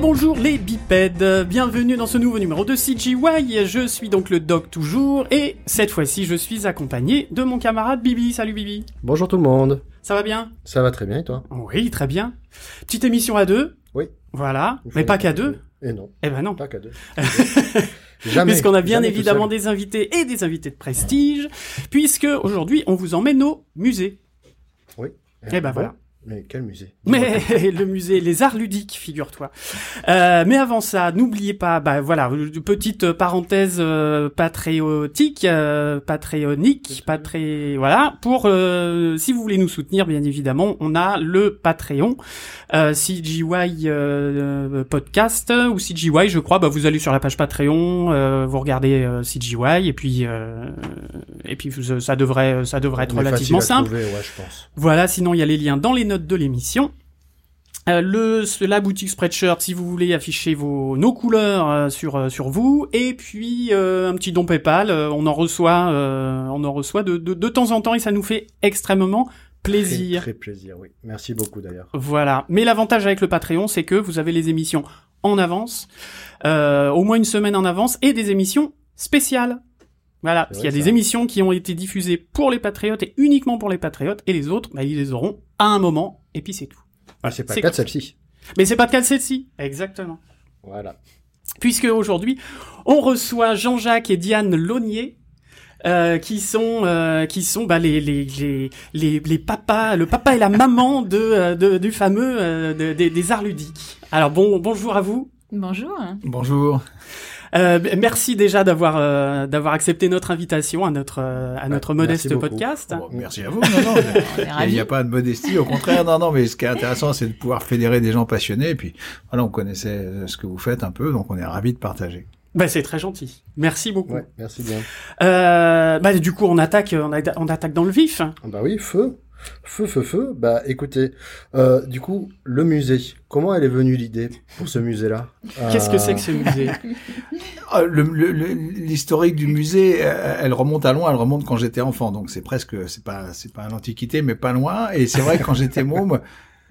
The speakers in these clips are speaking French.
Bonjour les bipèdes, bienvenue dans ce nouveau numéro de CGY, je suis donc le doc toujours, et cette fois-ci je suis accompagné de mon camarade Bibi, salut Bibi Bonjour tout le monde. Ça va bien? Ça va très bien et toi? Oui, très bien. Petite émission à deux Oui. Voilà, mais pas qu'à deux Et non, Eh ben non pas qu'à deux. jamais. Puisqu'on a bien évidemment des invités et des invités de prestige, puisque aujourd'hui on vous emmène au musée. Oui. Eh ben bon, voilà. Mais quel musée Mais le musée, les arts ludiques, figure-toi. Euh, mais avant ça, n'oubliez pas, bah voilà, une petite parenthèse euh, patriotique, euh, patronique, patré, voilà. Pour euh, si vous voulez nous soutenir, bien évidemment, on a le Patreon, euh, CGY euh, podcast ou CGY, je crois. Bah vous allez sur la page Patreon, euh, vous regardez euh, CGY et puis euh, et puis ça devrait ça devrait être relativement simple. trouver, ouais, je pense. Voilà, sinon il y a les liens dans les notes de l'émission. Euh, le la boutique Spreadshirt si vous voulez afficher vos nos couleurs euh, sur euh, sur vous et puis un petit don PayPal on en reçoit on en reçoit de, de de temps en temps et ça nous fait extrêmement plaisir. Très, très plaisir, oui. Merci beaucoup d'ailleurs. Voilà. Mais l'avantage avec le Patreon, c'est que vous avez les émissions en avance, au moins une semaine en avance, et des émissions spéciales. Voilà. C'est Il y a des émissions qui ont été diffusées pour les patriotes et uniquement pour les patriotes, et les autres, bah, ils les auront à un moment, et puis c'est tout. Ah, c'est pas le cas de celle-ci. Mais c'est pas le cas de celle-ci. Exactement. Voilà. Puisque aujourd'hui, on reçoit Jean-Jacques et Diane Launier. euh, qui sont euh, qui sont bah, les, les les les les papas le papa et la maman de, euh, de du fameux euh, de- des- des arts ludiques. Alors bon bonjour à vous. Bonjour. Bonjour. Euh, merci déjà d'avoir euh, d'avoir accepté notre invitation à notre euh, à notre Ouais, modeste merci podcast. Bon, merci à vous. Non, il n'y a pas de modestie, au contraire. Non, non, mais ce qui est intéressant, c'est de pouvoir fédérer des gens passionnés. Et puis, voilà, on connaissait euh, ce que vous faites un peu, donc on est ravis de partager. Bah c'est très gentil. Merci beaucoup. Ouais, merci bien. Euh, bah du coup on attaque on, a- on attaque dans le vif. Ah Bah oui, feu. Feu, feu, feu. Bah écoutez, euh, du coup, le musée. Comment elle est venue l'idée pour ce musée-là? Qu'est-ce que Euh, c'est que ce musée? Ah, L'historique du musée, euh, elle remonte à loin, elle remonte quand j'étais enfant, donc c'est presque, c'est pas, c'est pas l'Antiquité, mais pas loin. Et c'est vrai que quand j'étais môme,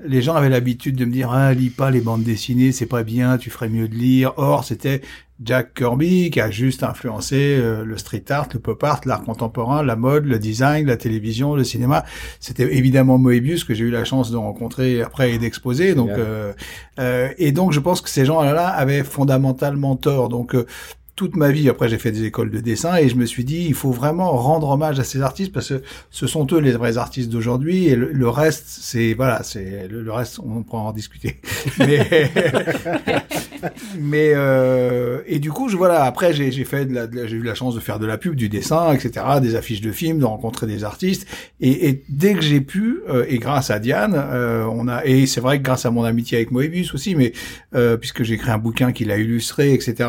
les gens avaient l'habitude de me dire, ah, lis pas les bandes dessinées, c'est pas bien, tu ferais mieux de lire. Or, c'était Jack Kirby qui a juste influencé euh, le street art, le pop art, l'art contemporain, la mode, le design, la télévision, le cinéma. C'était évidemment Moebius que j'ai eu la chance de rencontrer après et d'exposer. Donc, euh, euh, et donc je pense que ces gens-là avaient fondamentalement tort. Donc euh, toute ma vie, après j'ai fait des écoles de dessin et je me suis dit il faut vraiment rendre hommage à ces artistes parce que ce sont eux les vrais artistes d'aujourd'hui et le, reste c'est voilà c'est le, reste on pourra en discuter. Mais euh, et du coup je voilà après j'ai fait de la, j'ai eu la chance de faire de la pub, du dessin, etc., des affiches de films, de rencontrer des artistes et, et dès que j'ai pu euh, et grâce à Diane euh, on a et c'est vrai que grâce à mon amitié avec Moebius aussi mais euh, puisque j'ai écrit un bouquin qui l'a illustré etc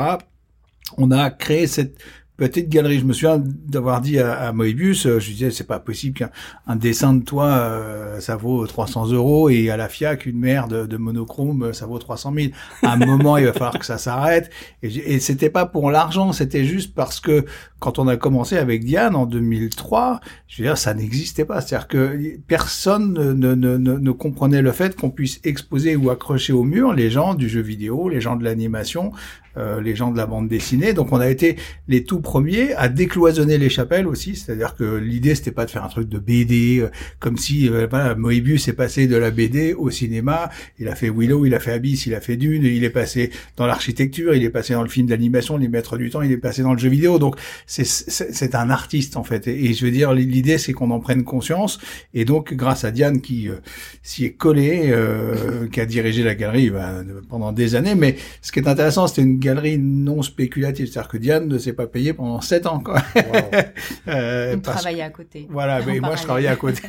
on a créé cette petite galerie. Je me souviens d'avoir dit à, à Moebius, euh, je disais, c'est pas possible qu'un un dessin de toi, euh, ça vaut 300 euros, et à la FIAC, une mère de, monochrome, euh, ça vaut 300 000. À un moment, il va falloir que ça s'arrête. Et, c'était pas pour l'argent, c'était juste parce que quand on a commencé avec Diane en 2003, je veux dire, ça n'existait pas. C'est-à-dire que personne ne, ne, ne, ne- ne comprenait le fait qu'on puisse exposer ou accrocher au mur les gens du jeu vidéo, les gens de l'animation, euh, les gens de la bande dessinée. Donc on a été les tout premiers à décloisonner les chapelles aussi, c'est-à-dire que l'idée c'était pas de faire un truc de BD euh, comme si euh, voilà, Moebius est passé de la BD au cinéma, il a fait Willow, il a fait Abyss, il a fait Dune, il est passé dans l'architecture, il est passé dans le film d'animation, les maîtres du temps, il est passé dans le jeu vidéo. Donc c'est un artiste en fait. Et, je veux dire l'idée c'est qu'on en prenne conscience. Et donc grâce à Diane qui euh, s'y est collée, qui a dirigé la galerie bah, pendant des années, mais ce qui est intéressant, c'était une galerie non spéculative, c'est-à-dire que Diane ne s'est pas payée pendant sept ans, quoi. Wow. Euh, On travaillait à côté. Voilà, mais moi je travaillais à côté.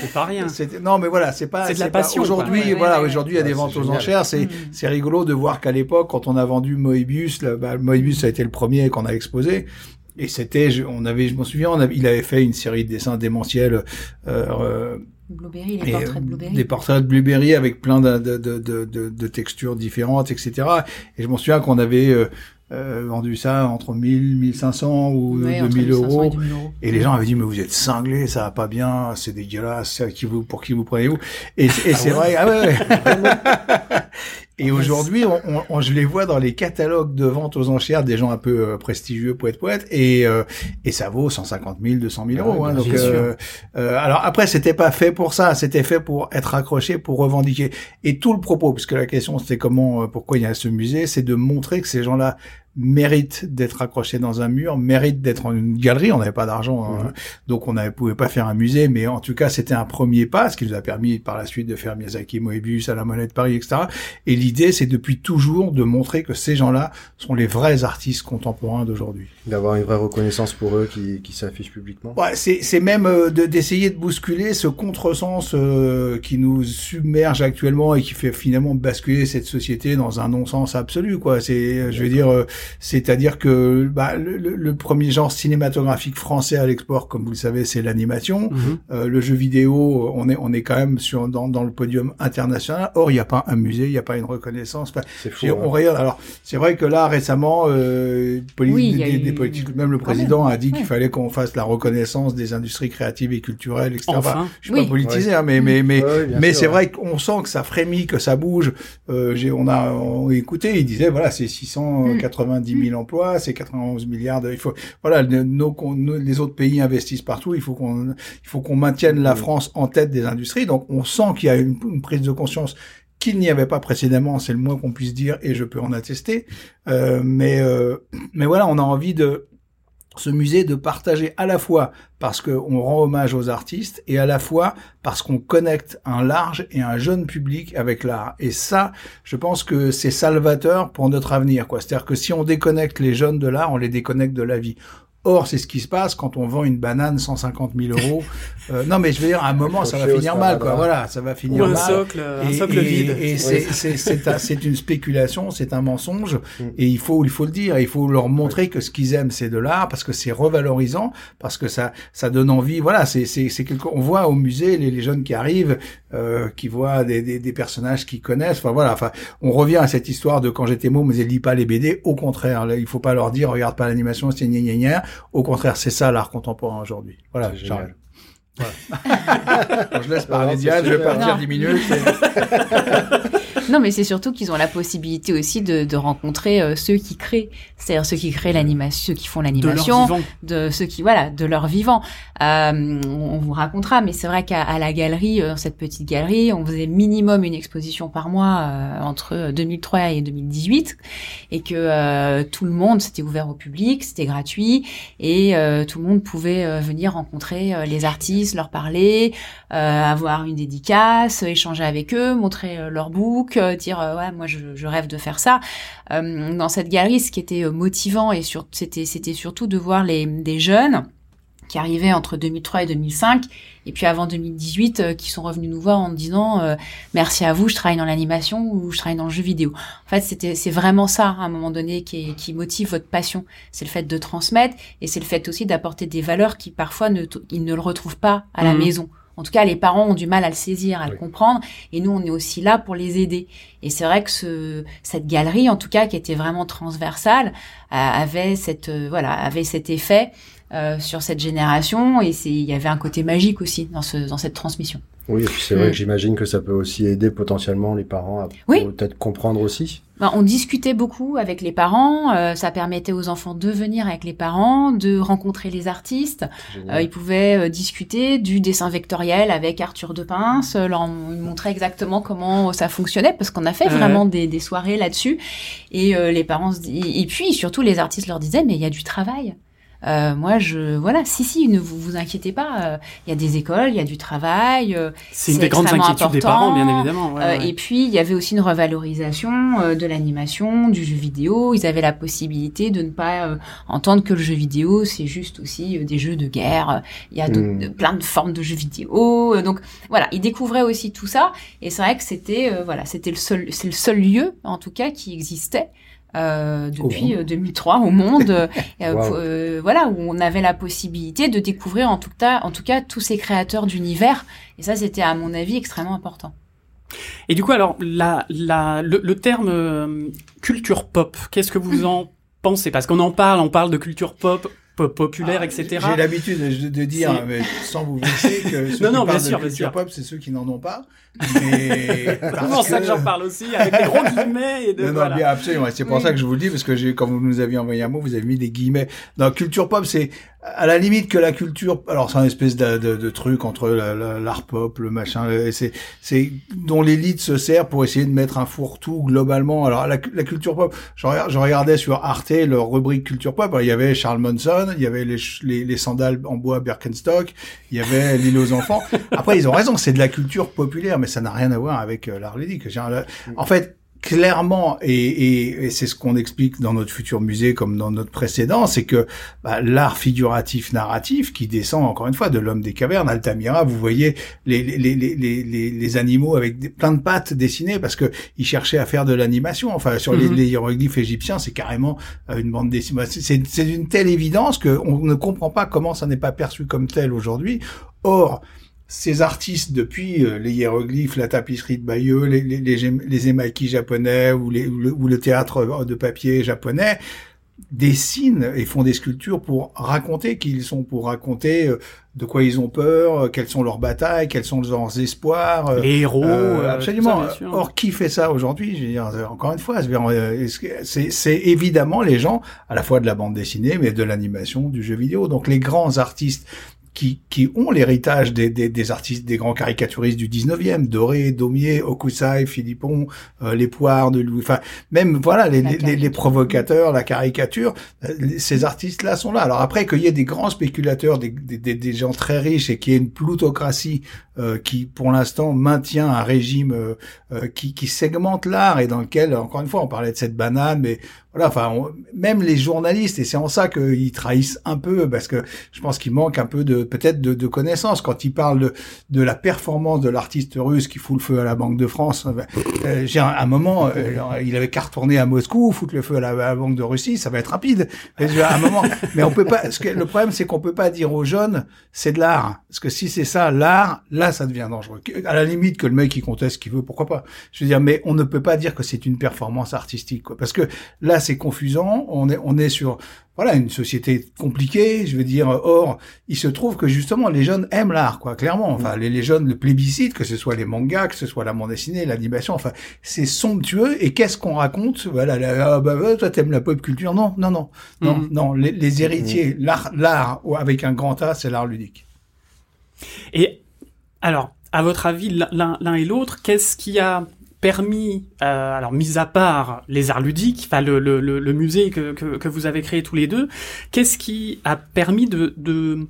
C'est pas rien. C'était- non, mais voilà, c'est pas. C'est de la pas- passion, Aujourd'hui. Ouais, voilà, ouais, ouais. aujourd'hui il y a des ventes aux génial. enchères. C'est Mm. c'est rigolo de voir qu'à l'époque, quand on a vendu Moebius, là, bah, Moebius a été le premier qu'on a exposé. Et c'était, on avait, je m'en souviens, on avait- il avait fait une série de dessins démentiels, euh, euh, Blueberry, les et, portraits de euh, Blueberry. des portraits de Blueberry avec plein de, de, de, de, de- de textures différentes, etc. Et je m'en souviens qu'on avait euh, euh, vendu ça entre 1000, 1500 ou Ouais, entre 2000 1500 euros. et 2000 euros. Et les gens avaient dit, mais vous êtes cinglés, ça va pas bien, c'est dégueulasse, qui vous, pour qui vous prenez-vous? Et, et c'est vrai, ah ouais, ouais. Et aujourd'hui, on, on, je les vois dans les catalogues de vente aux enchères des gens un peu euh, prestigieux, poète poète, et euh, et ça vaut 150 000, 200 000 euros. hein, donc, euh, euh, alors après, c'était pas fait pour ça, c'était fait pour être accroché, pour revendiquer. Et tout le propos, puisque la question c'était comment, pourquoi il y a ce musée, c'est de montrer que ces gens-là mérite d'être accroché dans un mur, mérite d'être en une galerie. On n'avait pas d'argent, hein. donc on ne pouvait pas faire un musée, mais en tout cas c'était un premier pas, ce qui nous a permis par la suite de faire Miyazaki, Moebius, à la Monnaie de Paris, etc. Et l'idée, c'est depuis toujours de montrer que ces gens-là sont les vrais artistes contemporains d'aujourd'hui. D'avoir une vraie reconnaissance pour eux qui, qui s'affiche publiquement. Ouais, c'est même euh, d'essayer de, bousculer ce contresens euh, qui nous submerge actuellement et qui fait finalement basculer cette société dans un non-sens absolu. Quoi, c'est, je veux dire. Euh, c'est-à-dire que bah, le, le, premier genre cinématographique français à l'export, comme vous le savez, c'est l'animation. Mhm. euh, le jeu vidéo, on est on est quand même sur dans, dans le podium international. Or, il n'y a pas un musée, il n'y a pas une reconnaissance. Enfin, c'est fou. On hein. regarde. Alors, c'est vrai que là récemment, euh, oui, des, des, politiques, même le président a dit qu'il fallait qu'on fasse la reconnaissance des industries créatives et culturelles, etc. Enfin. je suis pas politisé, hein, mais mais mais mais c'est vrai qu'on sent que ça frémit, que ça bouge. Euh, j'ai on a on, écouté, il disait voilà, c'est 680 90 000 emplois, c'est 91 milliards de, il faut, voilà, nos, les autres pays investissent partout, il faut qu'on, il faut qu'on maintienne la France en tête des industries. Donc, on sent qu'il y a une, prise de conscience qu'il n'y avait pas précédemment, c'est le moins qu'on puisse dire, et je peux en attester. Euh, mais, euh, mais voilà, on a envie de, ce musée de partager à la fois parce qu'on rend hommage aux artistes et à la fois parce qu'on connecte un large et un jeune public avec l'art. Et ça, je pense que c'est salvateur pour notre avenir. quoi. C'est-à-dire que si on déconnecte les jeunes de l'art, on les déconnecte de la vie. Or, c'est ce qui se passe quand on vend une banane 150 000 euros. Euh, non, mais je veux dire, à un moment, ça va finir mal, quoi. Voilà, ça va finir Ou un mal. Socle, un socle vide. Et, c'est une spéculation, c'est un mensonge, mm. et il faut, il faut le dire. Il faut leur montrer que ce qu'ils aiment, c'est de l'art, parce que c'est revalorisant, parce que ça, ça donne envie. Voilà, c'est, c'est, c'est quelque. On voit au musée les, les jeunes qui arrivent, euh, qui voient des, des, des, personnages qu'ils connaissent. Enfin voilà. Enfin, on revient à cette histoire de quand j'étais môme, mais ils lisent pas les BD. Au contraire, là, il faut pas leur dire, regarde pas l'animation, c'est gna gna gna. Au contraire, c'est ça l'art contemporain aujourd'hui. Voilà, Charles. Voilà. je laisse parler Diane, je vais partir 10 minutes. non, mais c'est surtout qu'ils ont la possibilité aussi de, de rencontrer euh, ceux qui créent, c'est-à-dire ceux qui créent l'animation, ceux qui font l'animation, de, ceux qui voilà, de leur vivant. Euh, on vous racontera, mais c'est vrai qu'à la galerie, euh, cette petite galerie, on faisait minimum une exposition par mois euh, entre 2003 et 2018, et que tout le monde, c'était ouvert au public, c'était gratuit, et tout le monde pouvait venir rencontrer les artistes, leur parler, avoir une dédicace, échanger avec eux, montrer leur book euh, dire euh, ouais moi je, je, rêve de faire ça. Euh, dans cette galerie, ce qui était motivant et c'était c'était surtout de voir les des jeunes qui arrivaient entre 2003 et 2005 et puis avant 2018 qui sont revenus nous voir en disant merci à vous je travaille dans l'animation ou je travaille dans le jeu vidéo en fait c'était c'est vraiment ça à un moment donné qui, qui motive votre passion c'est le fait de transmettre et c'est le fait aussi d'apporter des valeurs qui parfois ne ils ne le retrouvent pas à la mmh. maison en tout cas, les parents ont du mal à le saisir, à le comprendre, et nous, on est aussi là pour les aider. Et c'est vrai que ce, cette galerie, en tout cas, qui était vraiment transversale, euh, avait cette, euh, voilà, avait cet effet euh, sur cette génération, et il y avait un côté magique aussi dans ce, dans cette transmission. Oui, et puis c'est vrai mm. que j'imagine que ça peut aussi aider potentiellement les parents à peut-être comprendre aussi. Ben, on discutait beaucoup avec les parents, euh, ça permettait aux enfants de venir avec les parents, de rencontrer les artistes. Euh, ils pouvaient euh, discuter du dessin vectoriel avec Arthur de Pince, leur montrer exactement comment ça fonctionnait, parce qu'on a fait vraiment des, des soirées là-dessus. Et les parents, et puis surtout les artistes leur disaient, mais il y a du travail. Euh, moi, je voilà, si si, ne vous vous inquiétez pas. Euh, il y a des écoles, il y a du travail. Euh, c'est une des grandes inquiétudes des parents, bien évidemment. Ouais, Et puis il y avait aussi une revalorisation de l'animation, du jeu vidéo. Ils avaient la possibilité de ne pas entendre que le jeu vidéo, c'est juste aussi des jeux de guerre. Il y a hmm. plein de formes de jeux vidéo. donc voilà, ils découvraient aussi tout ça. Et c'est vrai que c'était voilà, c'était le seul, c'est le seul lieu en tout cas qui existait euh, depuis 2003 au monde, euh, euh, voilà, où on avait la possibilité de découvrir en tout cas, en tout cas tous ces créateurs d'univers. Et ça, c'était à mon avis extrêmement important. Et du coup, alors, la, la, le, terme culture pop, qu'est-ce que vous en pensez? Parce qu'on en parle, on parle de culture pop populaire, ah, etc. J'ai l'habitude de, dire, mais sans vous vexer, que ceux non, qui de culture pop, c'est ceux qui n'en ont pas. Mais c'est ça que j'en parle aussi, avec des gros guillemets. Et de, non, non, bien absolument. C'est pour ça que je vous le dis, parce que quand vous nous aviez envoyé un mot, vous avez mis des guillemets. Dans culture pop, c'est à la limite que la culture. Alors c'est un espèce de, de, de truc entre l'art pop, le machin. C'est, c'est dont l'élite se sert pour essayer de mettre un fourre-tout globalement. Alors la, la culture pop, je, je, regardais sur Arte leur rubrique culture pop. il y avait Charles Manson, il y avait les, les, les sandales en bois Birkenstock, il y avait l'île aux enfants. Après ils ont raison, c'est de la culture populaire, mais ça n'a rien à voir avec euh, l'art ludique. En fait, clairement, et, et, c'est ce qu'on explique dans notre futur musée comme dans notre précédent, c'est que bah, l'art figuratif narratif qui descend encore une fois de l'homme des cavernes, Altamira, vous voyez les, les, les, les, les animaux avec des, plein de pattes dessinées parce que ils cherchaient à faire de l'animation. Enfin, sur les, mhm. les, hiéroglyphes égyptiens, c'est carrément euh, une bande dessinée. C'est d'une telle évidence qu'on ne comprend pas comment ça n'est pas perçu comme tel aujourd'hui. Or, ces artistes, depuis euh, les hiéroglyphes, la tapisserie de Bayeux, les, les, les, émaquis japonais ou, les, ou, le, théâtre de papier japonais, dessinent et font des sculptures pour raconter qui ils sont, pour raconter euh, de quoi ils ont peur, euh, quelles sont leurs batailles, quels sont leurs espoirs. Les héros. absolument. Or, qui fait ça aujourd'hui? Je veux dire, encore une fois, c'est évidemment les gens, à la fois de la bande dessinée, mais de l'animation, du jeu vidéo. Donc, les grands artistes qui, qui ont l'héritage des, des, des, artistes, des grands caricaturistes du 19e, Doré, Daumier, Okusai, Philippon, euh, les poires de Louis, enfin, même, voilà, les, les, les, provocateurs, la caricature, euh, ces artistes-là sont là. Alors après, qu'il y ait des grands spéculateurs, des, des, des gens très riches et qu'il y ait une plutocratie euh, qui, pour l'instant, maintient un régime euh, qui, qui segmente l'art et dans lequel, encore une fois, on parlait de cette banane, mais voilà, enfin, même les journalistes, et c'est en ça qu'ils trahissent un peu, parce que je pense qu'il manque un peu de peut-être de, de connaissances quand ils parlent de, de la performance de l'artiste russe qui fout le feu à la Banque de France. Euh, j'ai un, un, moment, euh, il avait qu'à retourner à Moscou, foutre le feu à la, Banque de Russie, ça va être rapide. Mais, un moment, mais on peut pas. Que, le problème, c'est qu'on peut pas dire aux jeunes, c'est de l'art, parce que si c'est ça, l'art, là, ça devient dangereux. À la limite que le mec il conteste ce qu'il veut, pourquoi pas. Je veux dire, mais on ne peut pas dire que c'est une performance artistique, quoi, parce que là c'est confusant. On est, on est sur voilà une société compliquée, je veux dire. Or, il se trouve que justement les jeunes aiment l'art, quoi, clairement. Enfin, les, les, jeunes le plébiscitent, que ce soit les mangas, que ce soit la bande dessinée, l'animation. Enfin, c'est somptueux. Et qu'est-ce qu'on raconte? Voilà, la, ah, bah, bah, toi t'aimes la pop culture? Non, non, non, non, mm. non. Les, les héritiers, mm. l'art, l'art avec un grand A, c'est l'art ludique. Et alors, à votre avis, l'un et l'autre, qu'est-ce qui a permis, euh, alors mis à part les arts ludiques, enfin le, le, musée que, vous avez créé tous les deux, qu'est-ce qui a permis de,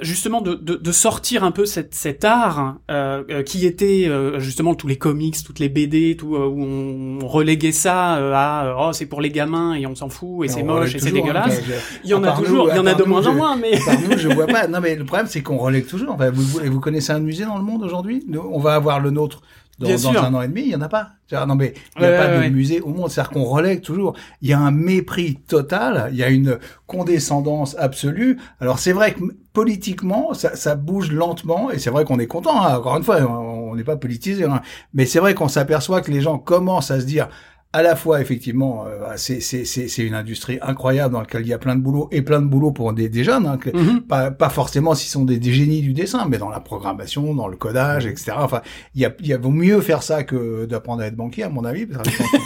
justement de, de, de, sortir un peu cette, cet art euh, euh qui était euh, justement tous les comics, toutes les BD, tout où on reléguait ça à oh c'est pour les gamins et on s'en fout et, c'est moche et c'est dégueulasse. il y en a toujours, il y en a de moins en moins, mais par nous je vois pas. Non mais le problème c'est qu'on relègue toujours. Enfin, vous, vous, vous connaissez un musée dans le monde aujourd'hui? On va avoir le nôtre dans, dans un an et demi, il y en a pas. Non mais il n'y a pas de musée au monde. C'est-à-dire qu'on relègue toujours. Il y a un mépris total. Il y a une condescendance absolue. Alors c'est vrai que politiquement, ça, ça bouge lentement et c'est vrai qu'on est content. Hein. Encore une fois, on n'est pas politisé, hein. mais c'est vrai qu'on s'aperçoit que les gens commencent à se dire à la fois effectivement euh, c'est c'est une industrie incroyable dans laquelle il y a plein de boulot et plein de boulot pour des, des jeunes hein, mhm. pas pas forcément s'ils sont des, des, génies du dessin mais dans la programmation dans le codage mhm. etc enfin il y a y a vaut mieux faire ça que d'apprendre à être banquier à mon avis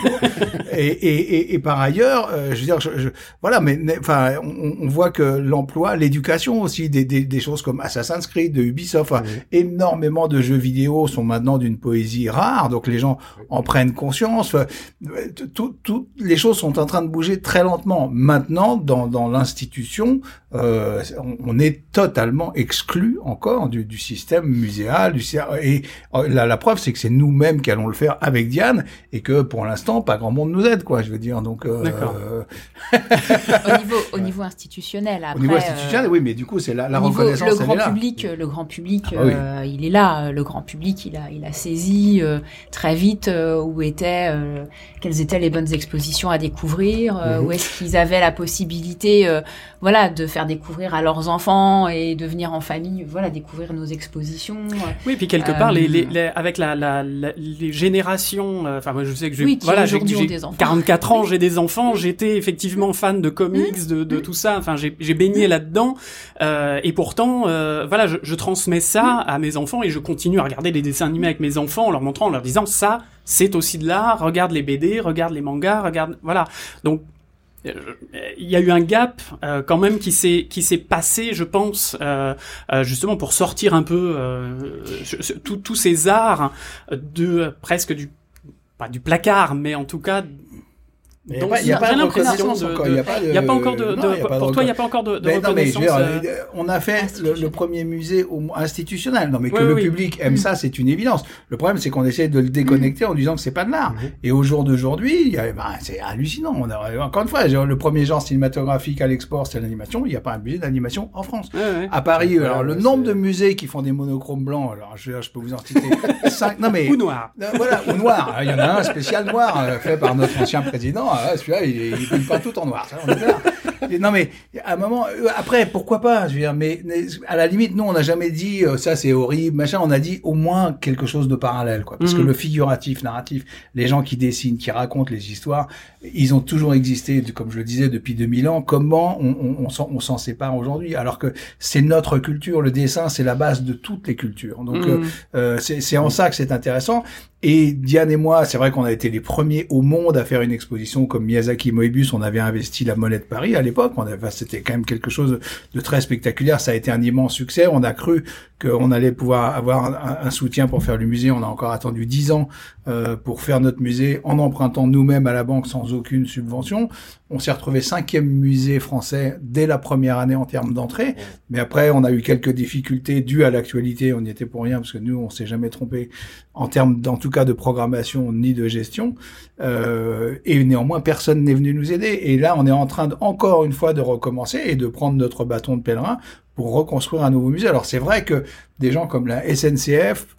et, et, et, par ailleurs euh, je veux dire je, voilà mais enfin on, on, voit que l'emploi l'éducation aussi des, des, des choses comme Assassin's Creed de Ubisoft énormément de jeux vidéo sont maintenant d'une poésie rare donc les gens en prennent conscience toutes les choses sont en train de bouger très lentement. Maintenant, dans, dans l'institution, euh, on, est totalement exclu encore du, du système muséal. Du, et euh, la, la preuve, c'est que c'est nous-mêmes qui allons le faire avec Diane et que pour l'instant, pas grand monde nous aide, quoi. Je veux dire, donc. Euh, au niveau au niveau institutionnel. Après, au niveau institutionnel, oui, mais du coup, c'est la, la reconnaissance. Le grand public, le grand public, ah il est là. Le grand public, il a il a saisi très vite où était quelles étaient les bonnes expositions à découvrir, euh, mhm. où est-ce qu'ils avaient la possibilité, euh, voilà, de faire découvrir à leurs enfants et de venir en famille, voilà, découvrir nos expositions. Oui, puis quelque part, les, les, euh, avec la, la, les générations, enfin moi je sais que j'ai, voilà, j'ai 44 ans, j'ai des enfants, j'étais effectivement fan de comics, de, de tout ça. Enfin, j'ai baigné là-dedans. Euh, et pourtant, euh, voilà, je, je, transmets ça à mes enfants et je continue à regarder les dessins animés avec mes enfants en leur montrant, en leur disant ça, c'est aussi de l'art. Regarde les BD, regarde les mangas, regarde, voilà. Donc il y a eu un gap euh, quand même qui s'est qui s'est passé, je pense, euh, euh, justement pour sortir un peu tous ces arts de presque du pas du placard, mais en tout cas il n'y a, pas de reconnaissance encore. Il n'y a pas encore de. pour toi, il n'y a pas encore de, de reconnaissance. Euh, on a fait le, premier musée institutionnel. Non, mais que le public aime mm. ça, c'est une évidence. Le problème, c'est qu'on essaie de le déconnecter en disant que c'est pas de l'art. Mm-hmm. Et au jour d'aujourd'hui, ben, c'est hallucinant. On a, encore une fois, le premier genre cinématographique à l'export, c'est l'animation. Il n'y a pas un musée d'animation en France. À Paris, alors le nombre de musées qui font des monochromes blancs, alors je, je peux vous en citer cinq. Non mais ou noir. Voilà, ou noir. Il y en a un spécial noir euh, fait par notre ancien président ah, celui-là, il, il peint pas tout en noir. Ça, on est non, mais à un moment, euh, après, pourquoi pas Je veux dire, mais, à la limite, nous, on n'a jamais dit euh, ça, c'est horrible, machin. On a dit au moins quelque chose de parallèle, quoi. Parce que mhm. le figuratif, narratif, les gens qui dessinent, qui racontent les histoires, ils ont toujours existé, comme je le disais, depuis 2000 ans. Comment on, on, on s'en sépare aujourd'hui? Alors que c'est notre culture. Le dessin, c'est la base de toutes les cultures. Donc, mhm. euh, c'est en ça que c'est intéressant. Et Diane et moi, c'est vrai qu'on a été les premiers au monde à faire une exposition comme Miyazaki Moebius. On avait investi la monnaie de Paris à l'époque. C'était quand même quelque chose de très spectaculaire. Ça a été un immense succès. On a cru qu'on allait pouvoir avoir un, soutien pour faire le musée. On a encore attendu dix ans euh, pour faire notre musée en empruntant nous-mêmes à la banque sans aucune subvention. On s'est retrouvé cinquième musée français dès la première année en termes d'entrée. Mais après, on a eu quelques difficultés dues à l'actualité. On n'y était pour rien parce que nous, on s'est jamais trompé en termes, en tout cas, de programmation ni de gestion. Euh, et néanmoins, personne n'est venu nous aider. Et là, on est en train de, encore une fois de recommencer et de prendre notre bâton de pèlerin pour reconstruire un nouveau musée. Alors c'est vrai que des gens comme la SNCF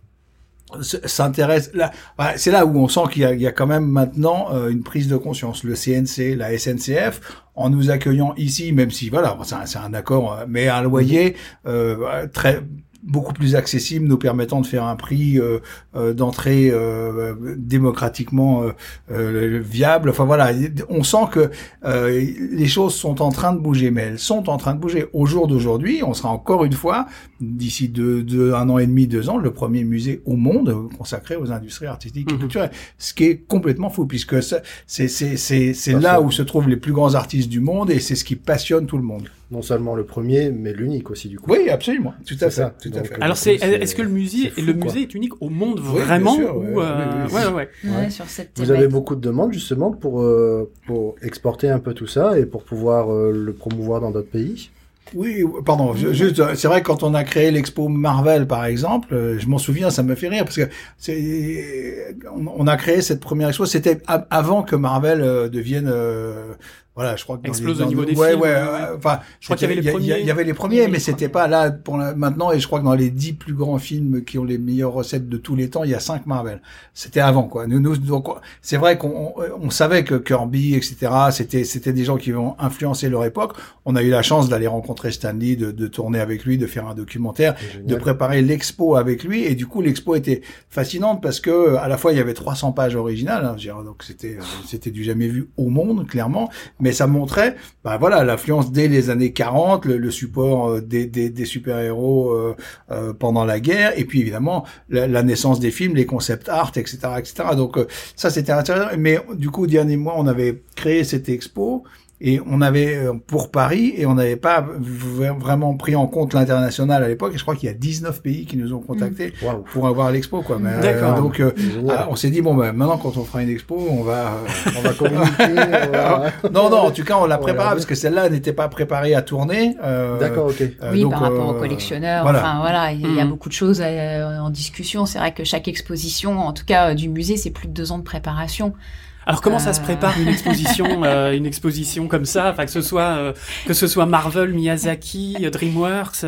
s'intéressent là c'est là où on sent qu'il y, y, a quand même maintenant euh, une prise de conscience. Le CNC la SNCF en nous accueillant ici même si voilà c'est un, un, accord euh, mais un loyer euh, très beaucoup plus accessible, nous permettant de faire un prix euh, euh d'entrée euh, démocratiquement euh, viable. Enfin voilà, on sent que les choses sont en train de bouger, mais elles sont en train de bouger. Au jour d'aujourd'hui, on sera encore une fois, d'ici deux, deux, un an et demi, deux ans, le premier musée au monde consacré aux industries artistiques et mhm. culturelles. Ce qui est complètement fou, puisque c'est c'est là où se trouvent les plus grands artistes du monde et c'est ce qui passionne tout le monde non seulement le premier, mais l'unique aussi du coup. Oui, absolument, tout à fait. Tout à fait. Alors c'est, est-ce que le musée, le musée est unique au monde vraiment ou euh... ouais, ouais, ouais. sur cette Vous avez beaucoup de demandes justement pour euh, pour exporter un peu tout ça et pour pouvoir euh, le promouvoir dans d'autres pays? Oui, pardon, juste, c'est vrai que quand on a créé l'expo Marvel, par exemple, euh, je m'en souviens, ça me fait rire, parce que c'est, on, a créé cette première expo, c'était avant que Marvel devienne voilà, je crois que explose au niveau des ouais, films. Ouais, euh, enfin, je crois qu'il y avait les premiers. Il y, avait les premiers, mais c'était pas là pour maintenant. Et je crois que dans les dix plus grands films qui ont les meilleures recettes de tous les temps, il y a cinq Marvel. C'était avant, quoi. Nous, nous, donc, c'est vrai qu'on on savait que Kirby, etc. C'était c'était des gens qui ont influencé leur époque. On a eu la chance d'aller rencontrer Stanley, de, de tourner avec lui, de faire un documentaire, de préparer l'expo avec lui. Et du coup, l'expo était fascinante parce que à la fois il y avait 300 pages originales, hein, donc c'était euh, c'était du jamais vu au monde, clairement mais ça montrait, bah voilà, l'influence dès les années 40, le, support euh, des, des, super-héros euh, euh, pendant la guerre, et puis évidemment la, naissance des films, les concepts art, etc., etc. Donc ça c'était intéressant. Mais du coup, dernier mois, on avait créé cette expo et on avait euh, pour Paris et on n'avait pas vraiment pris en compte l'international à l'époque. Et je crois qu'il y a 19 pays qui nous ont contactés mm. pour avoir l'expo quoi. Mais, euh, donc euh, ah, on s'est dit bon ben maintenant quand on fera une expo on va on va communiquer non non en tout cas on l'a préparé parce que celle-là n'était pas préparée à tourner d'accord ok. oui par rapport aux collectionneurs enfin voilà il y, a mm. beaucoup de choses en discussion. C'est vrai que chaque exposition en tout cas du musée c'est plus de deux ans de préparation alors comment ça se euh. prépare une exposition, euh, une exposition comme ça, enfin que ce soit euh, que ce soit Marvel, Miyazaki, DreamWorks,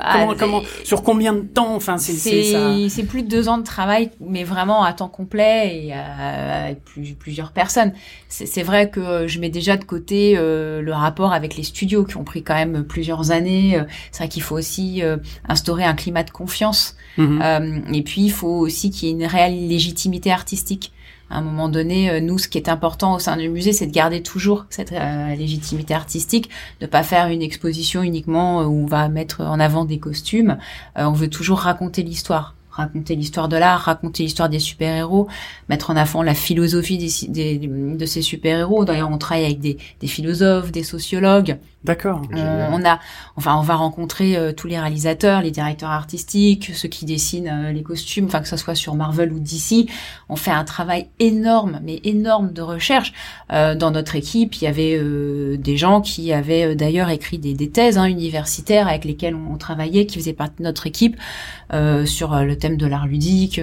ah, comment, comment, sur combien de temps, enfin c'est c'est c'est plus de deux ans de travail, mais vraiment à temps complet et avec plusieurs personnes. C'est vrai que je mets déjà de côté le rapport avec les studios qui ont pris quand même plusieurs années. C'est vrai qu'il faut aussi instaurer un climat de confiance. Mm-hmm. et puis il faut aussi qu'il y ait une réelle légitimité artistique. À un moment donné, nous, ce qui est important au sein du musée, c'est de garder toujours cette légitimité artistique, de pas faire une exposition uniquement où on va mettre en avant des costumes. on veut toujours raconter l'histoire raconter l'histoire de l'art, raconter l'histoire des super-héros, mettre en avant la philosophie de ces super-héros. D'ailleurs, on travaille avec des philosophes, des sociologues, D'accord. Euh, on a, enfin, on va rencontrer euh, tous les réalisateurs, les directeurs artistiques, ceux qui dessinent euh, les costumes, enfin que ce soit sur Marvel ou DC. On fait un travail énorme, mais énorme de recherche. dans notre équipe, il y avait des gens qui avaient d'ailleurs écrit des, des thèses hein, universitaires avec lesquelles on, travaillait, qui faisaient partie de notre équipe sur le thème de l'art ludique,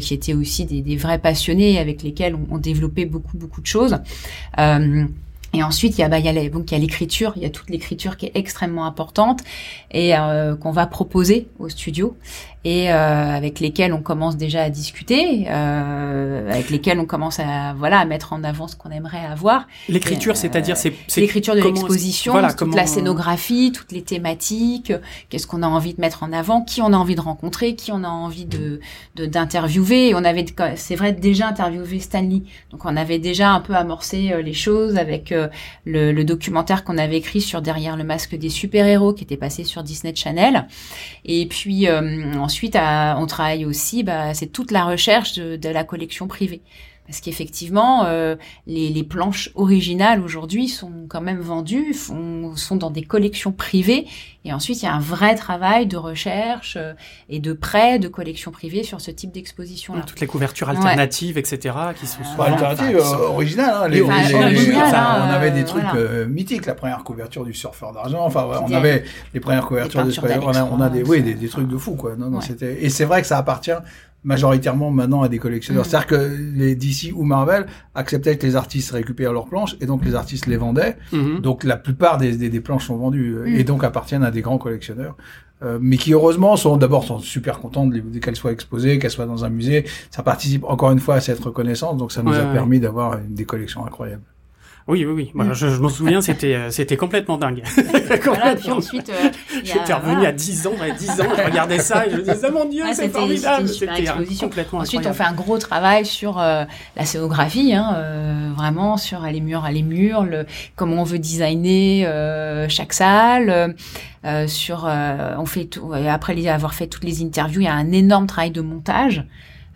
qui étaient aussi des, des, vrais passionnés avec lesquels on, on, développait beaucoup beaucoup de choses. Et ensuite, il y a, bah, a, donc, il y a l'écriture, il y a toute l'écriture qui est extrêmement importante et euh, qu'on va proposer au studio et euh, avec lesquels on commence déjà à discuter, euh, avec lesquels on commence à voilà à mettre en avant ce qu'on aimerait avoir. L'écriture, c'est-à-dire c'est l'écriture de l'exposition, toute la scénographie, toutes les thématiques, qu'est-ce qu'on a envie de mettre en avant, qui on a envie de rencontrer, qui on a envie de d'interviewer. on avait c'est vrai déjà interviewé Stanley, donc on avait déjà un peu amorcé les choses avec le, le documentaire qu'on avait écrit sur derrière le masque des super héros qui était passé sur Disney Channel, et puis ensuite, on travaille aussi, bah, c'est toute la recherche de, la collection privée. Parce qu'effectivement, euh, les, planches originales aujourd'hui sont quand même vendues, sont dans des collections privées et ensuite, il y a un vrai travail de recherche euh, et de prêt de collections privées sur ce type d'exposition-là. Toutes les couvertures alternatives, etc., qui sont souvent alternatives, euh, originales. Hein, les, hein, on avait des trucs euh, mythiques, la première couverture du Surfeur d'argent. Enfin, on avait les premières couvertures de on a, on a des, oui, des, des, trucs de fou, quoi. Non, non, c'était. Et c'est vrai que ça appartient majoritairement maintenant à des collectionneurs. Mm. C'est-à-dire que les DC ou Marvel acceptaient que les artistes récupèrent leurs planches et donc les artistes les vendaient. Mm-hmm. Donc la plupart des, des, des planches sont vendues mm. et donc appartiennent à des grands collectionneurs. Euh, mais qui heureusement sont d'abord sont super contents de, qu'elles soient exposées, qu'elles soient dans un musée. Ça participe encore une fois à cette reconnaissance, donc ça nous a permis d'avoir des collections incroyables. Oui, oui, oui. Moi, mm. je, je m'en souviens, c'était, euh, c'était complètement dingue. voilà, puis ensuite, euh, j'étais revenu à 10 ans, à 10 ans, je regardais ça et je me disais, oh mon Dieu, c'est formidable. C'était complètement Ensuite, on fait un gros travail sur euh, la scénographie, hein, euh, vraiment sur les murs, les murs, le, comment on veut designer chaque salle. sur, on fait tout, après avoir fait toutes les interviews, il y a un énorme travail de montage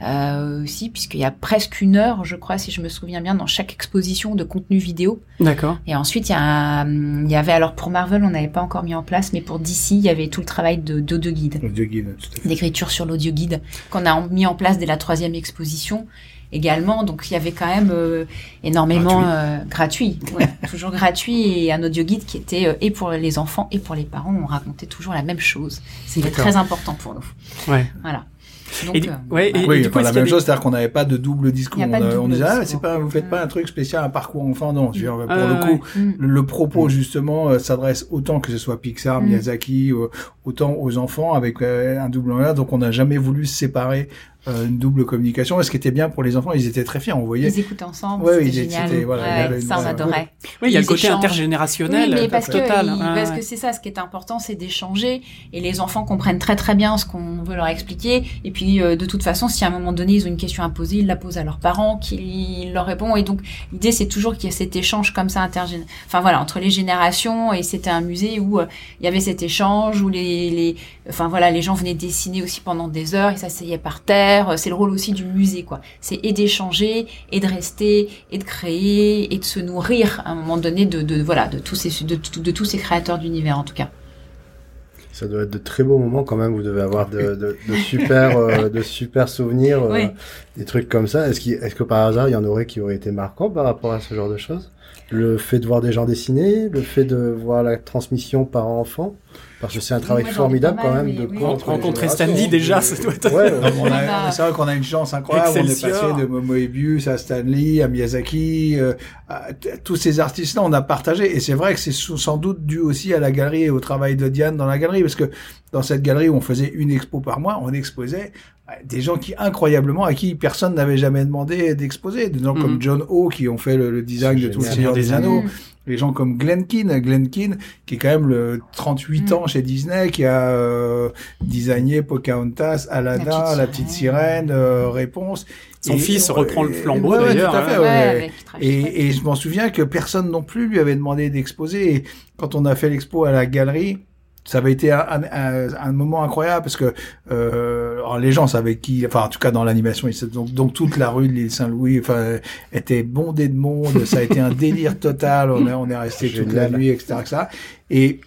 euh, aussi, puisqu'il y a presque une heure, je crois, si je me souviens bien, dans chaque exposition de contenu vidéo. D'accord. Et ensuite, il y, a, il y avait, alors pour Marvel, on n'avait pas encore mis en place, mais pour DC, il y avait tout le travail de d'audio guide. guide, D'écriture sur l'audio guide, qu'on a mis en place dès la troisième exposition également. Donc il y avait quand même euh, énormément gratuit, euh, ouais, toujours gratuit et un audio guide qui était euh, et pour les enfants et pour les parents. On racontait toujours la même chose. C'était très important pour nous. Ouais. Voilà. Donc, et, ouais, et, oui, la même chose, c'est-à-dire qu'on n'avait pas de double discours. On, disait, ah, c'est pas, vous faites pas un truc spécial, un parcours enfant, non. pour le coup, le, propos, justement, euh, s'adresse autant que ce soit Pixar, mm. Miyazaki, euh, autant aux enfants avec euh, un double là. Donc, on n'a jamais voulu se séparer euh, une double communication. Et ce qui était bien pour les enfants, ils étaient très fiers. On voyait. Ils écoutaient ensemble. Ouais, c'était génial. Voilà, ouais, ça, on adorait. Oui, il y a le côté intergénérationnel oui, mais parce total. Que, parce que c'est ça, ce qui est important, c'est d'échanger. Et les enfants comprennent très très bien ce qu'on veut leur expliquer. Et puis, euh, de toute façon, si à un moment donné, ils ont une question à poser, ils la posent à leurs parents, qui leur répondent. Et donc, l'idée, c'est toujours qu'il y ait cet échange comme ça intergénérationnel. Enfin voilà, entre les générations. Et c'était un musée où euh, il y avait cet échange, où les, les, enfin voilà, les gens venaient dessiner aussi pendant des heures, ils s'asseyaient par terre c'est le rôle aussi du musée, quoi. C'est et d'échanger, et de rester, et de créer, et de se nourrir à un moment donné de, voilà, de tous ces, de, tous ces créateurs d'univers, en tout cas. Ça doit être de très beaux moments quand même. Vous devez avoir de, super, euh, de super souvenirs, euh, des trucs comme ça. Est-ce est que par hasard il y en aurait qui auraient été marquants par rapport à ce genre de choses? Le fait de voir des gens dessiner, le fait de voir la transmission par enfant parce que c'est un travail formidable quand même de rencontrer Stanley déjà, ça doit être. Ouais, c'est vrai qu'on a une chance incroyable. On est passé de Moebius à Stanley, à Miyazaki, euh, à tous ces artistes-là, on a partagé. Et c'est vrai que c'est sans doute dû aussi à la galerie et au travail de Diane dans la galerie, parce que dans cette galerie où on faisait une expo par mois, on exposait des gens qui incroyablement à qui personne n'avait jamais demandé d'exposer, des gens comme mhm. John O qui ont fait le, design de tout le Seigneur des Anneaux. Les gens comme Glenn Keane, Glenn Keane, qui est quand même le 38 mhm. ans chez Disney, qui a euh, designé Pocahontas, Aladdin, La Petite Sirène, euh, Réponse. Son fils reprend le flambeau d'ailleurs. Hein. et, et je m'en souviens que personne non plus lui avait demandé d'exposer. Et quand on a fait l'expo à la galerie, ça avait été un, un, un, moment incroyable parce que euh, les gens savaient qui, enfin en tout cas dans l'animation, donc, donc toute la rue de l'île Saint-Louis, enfin était bondée de monde, ça a été un délire total. On est on est resté toute la nuit, etc., etc. Et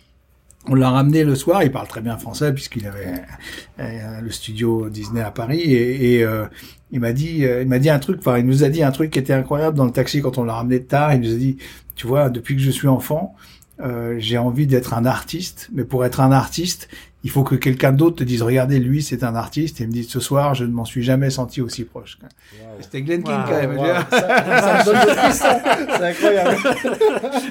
on l'a ramené le soir. Il parle très bien français puisqu'il avait euh, le studio Disney à Paris et, et euh, il m'a dit, euh, il m'a dit un truc. Enfin, il nous a dit un truc qui était incroyable dans le taxi quand on l'a ramené tard. Il nous a dit, tu vois, depuis que je suis enfant j'ai envie d'être un artiste, mais pour être un artiste, il faut que quelqu'un d'autre te dise regardez lui c'est un artiste et me dit ce soir je ne m'en suis jamais senti aussi proche. C'était Glenn King quand même. c'est incroyable.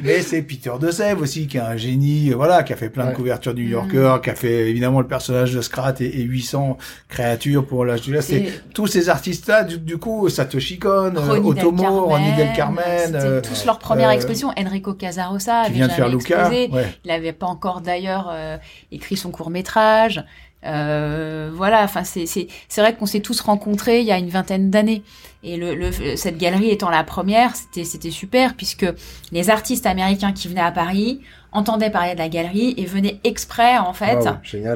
Mais c'est Peter de Sèvres aussi qui est un génie, voilà, qui a fait plein de couvertures du New Yorker, mm. qui a fait évidemment le personnage de Scrat et, 800 créatures pour l'âge du là. C'est tous ces artistes là du, coup Satoshi Kon, Otomo, Ronnie Del Carmen, euh, tous leur première euh, expression. Enrico Casarosa qui vient de faire Luca. Il n'avait pas encore d'ailleurs euh, écrit son court métrage. Euh, voilà, enfin c'est vrai qu'on s'est tous rencontrés il y a une vingtaine d'années et le, le, cette galerie étant la première, c'était c'était super puisque les artistes américains qui venaient à Paris entendaient parler de la galerie et venaient exprès en fait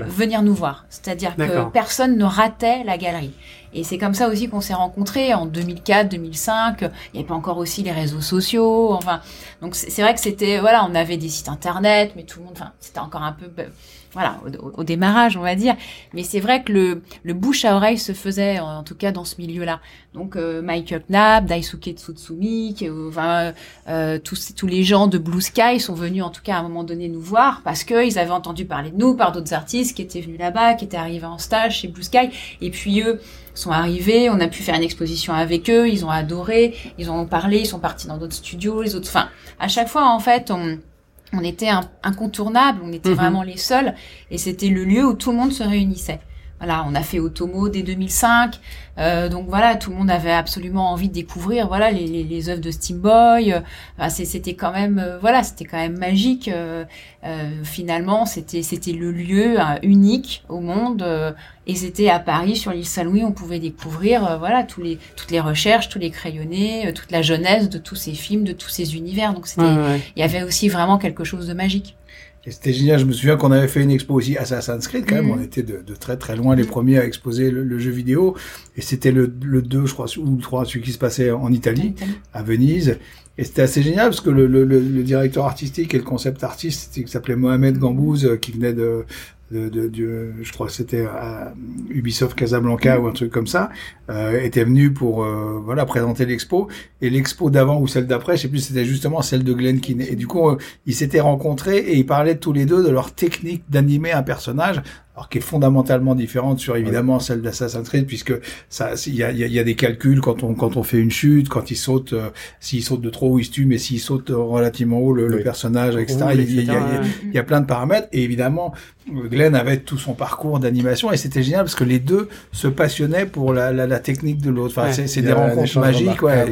venir nous voir. C'est-à-dire que personne ne ratait la galerie. Et c'est comme ça aussi qu'on s'est rencontrés en 2004, 2005. Il n'y avait pas encore aussi les réseaux sociaux. Enfin, donc c'est vrai que c'était voilà, on avait des sites internet, mais tout le monde, enfin, c'était encore un peu voilà, au, démarrage, on va dire. Mais c'est vrai que le, le bouche à oreille se faisait, en, tout cas dans ce milieu-là. Donc euh, Michael Knapp, Daisuke Tsutsumi, enfin, euh, tous, tous les gens de Blue Sky sont venus en tout cas à un moment donné nous voir parce qu'ils avaient entendu parler de nous par d'autres artistes qui étaient venus là-bas, qui étaient arrivés en stage chez Blue Sky. Et puis eux sont arrivés, on a pu faire une exposition avec eux, ils ont adoré, ils ont parlé, ils sont partis dans d'autres studios, les autres. Enfin, à chaque fois en fait, on on était incontournable, on était mhm. vraiment les seuls, et c'était le lieu où tout le monde se réunissait. Voilà, on a fait Otomo dès 2005, euh, donc voilà, tout le monde avait absolument envie de découvrir, voilà, les, les, les œuvres de Steamboy. Euh, c'était quand même, euh, voilà, c'était quand même magique. Euh, finalement, c'était c'était le lieu unique au monde, et c'était à Paris sur l'île Saint-Louis, on pouvait découvrir, voilà, tous les toutes les recherches, tous les crayonnés, toute la jeunesse de tous ces films, de tous ces univers. Donc c'était, il y avait aussi vraiment quelque chose de magique. Et c'était génial. Je me souviens qu'on avait fait une expo aussi à Assassin's Creed quand même. Mhm. On était de, de, très très loin les premiers à exposer le, jeu vidéo. Et c'était le, le 2, je crois, ou le 3, celui qui se passait en Italie, à Venise. Et c'était assez génial parce que le, le, le, directeur artistique et le concept artiste, qui s'appelait Mohamed Gambouz, euh, qui venait de, de, de, je crois que c'était à Ubisoft Casablanca ou un truc comme ça, euh, était venu pour euh, voilà présenter l'expo. Et l'expo d'avant ou celle d'après, je sais plus, c'était justement celle de Glenn Keane. Et du coup, euh, ils s'étaient rencontrés et ils parlaient tous les deux de leur technique d'animer un personnage alors qui est fondamentalement différente sur évidemment celle d'Assassin's Creed puisque ça il y a, y a, des calculs quand on quand on fait une chute quand il saute euh, s'il saute de trop il se tue mais s'il saute relativement haut le, personnage etc il, y a, y a, plein de paramètres. Et évidemment Glenn avait tout son parcours d'animation et c'était génial parce que les deux se passionnaient pour la, la, la technique de l'autre enfin c'est des rencontres magiques ouais,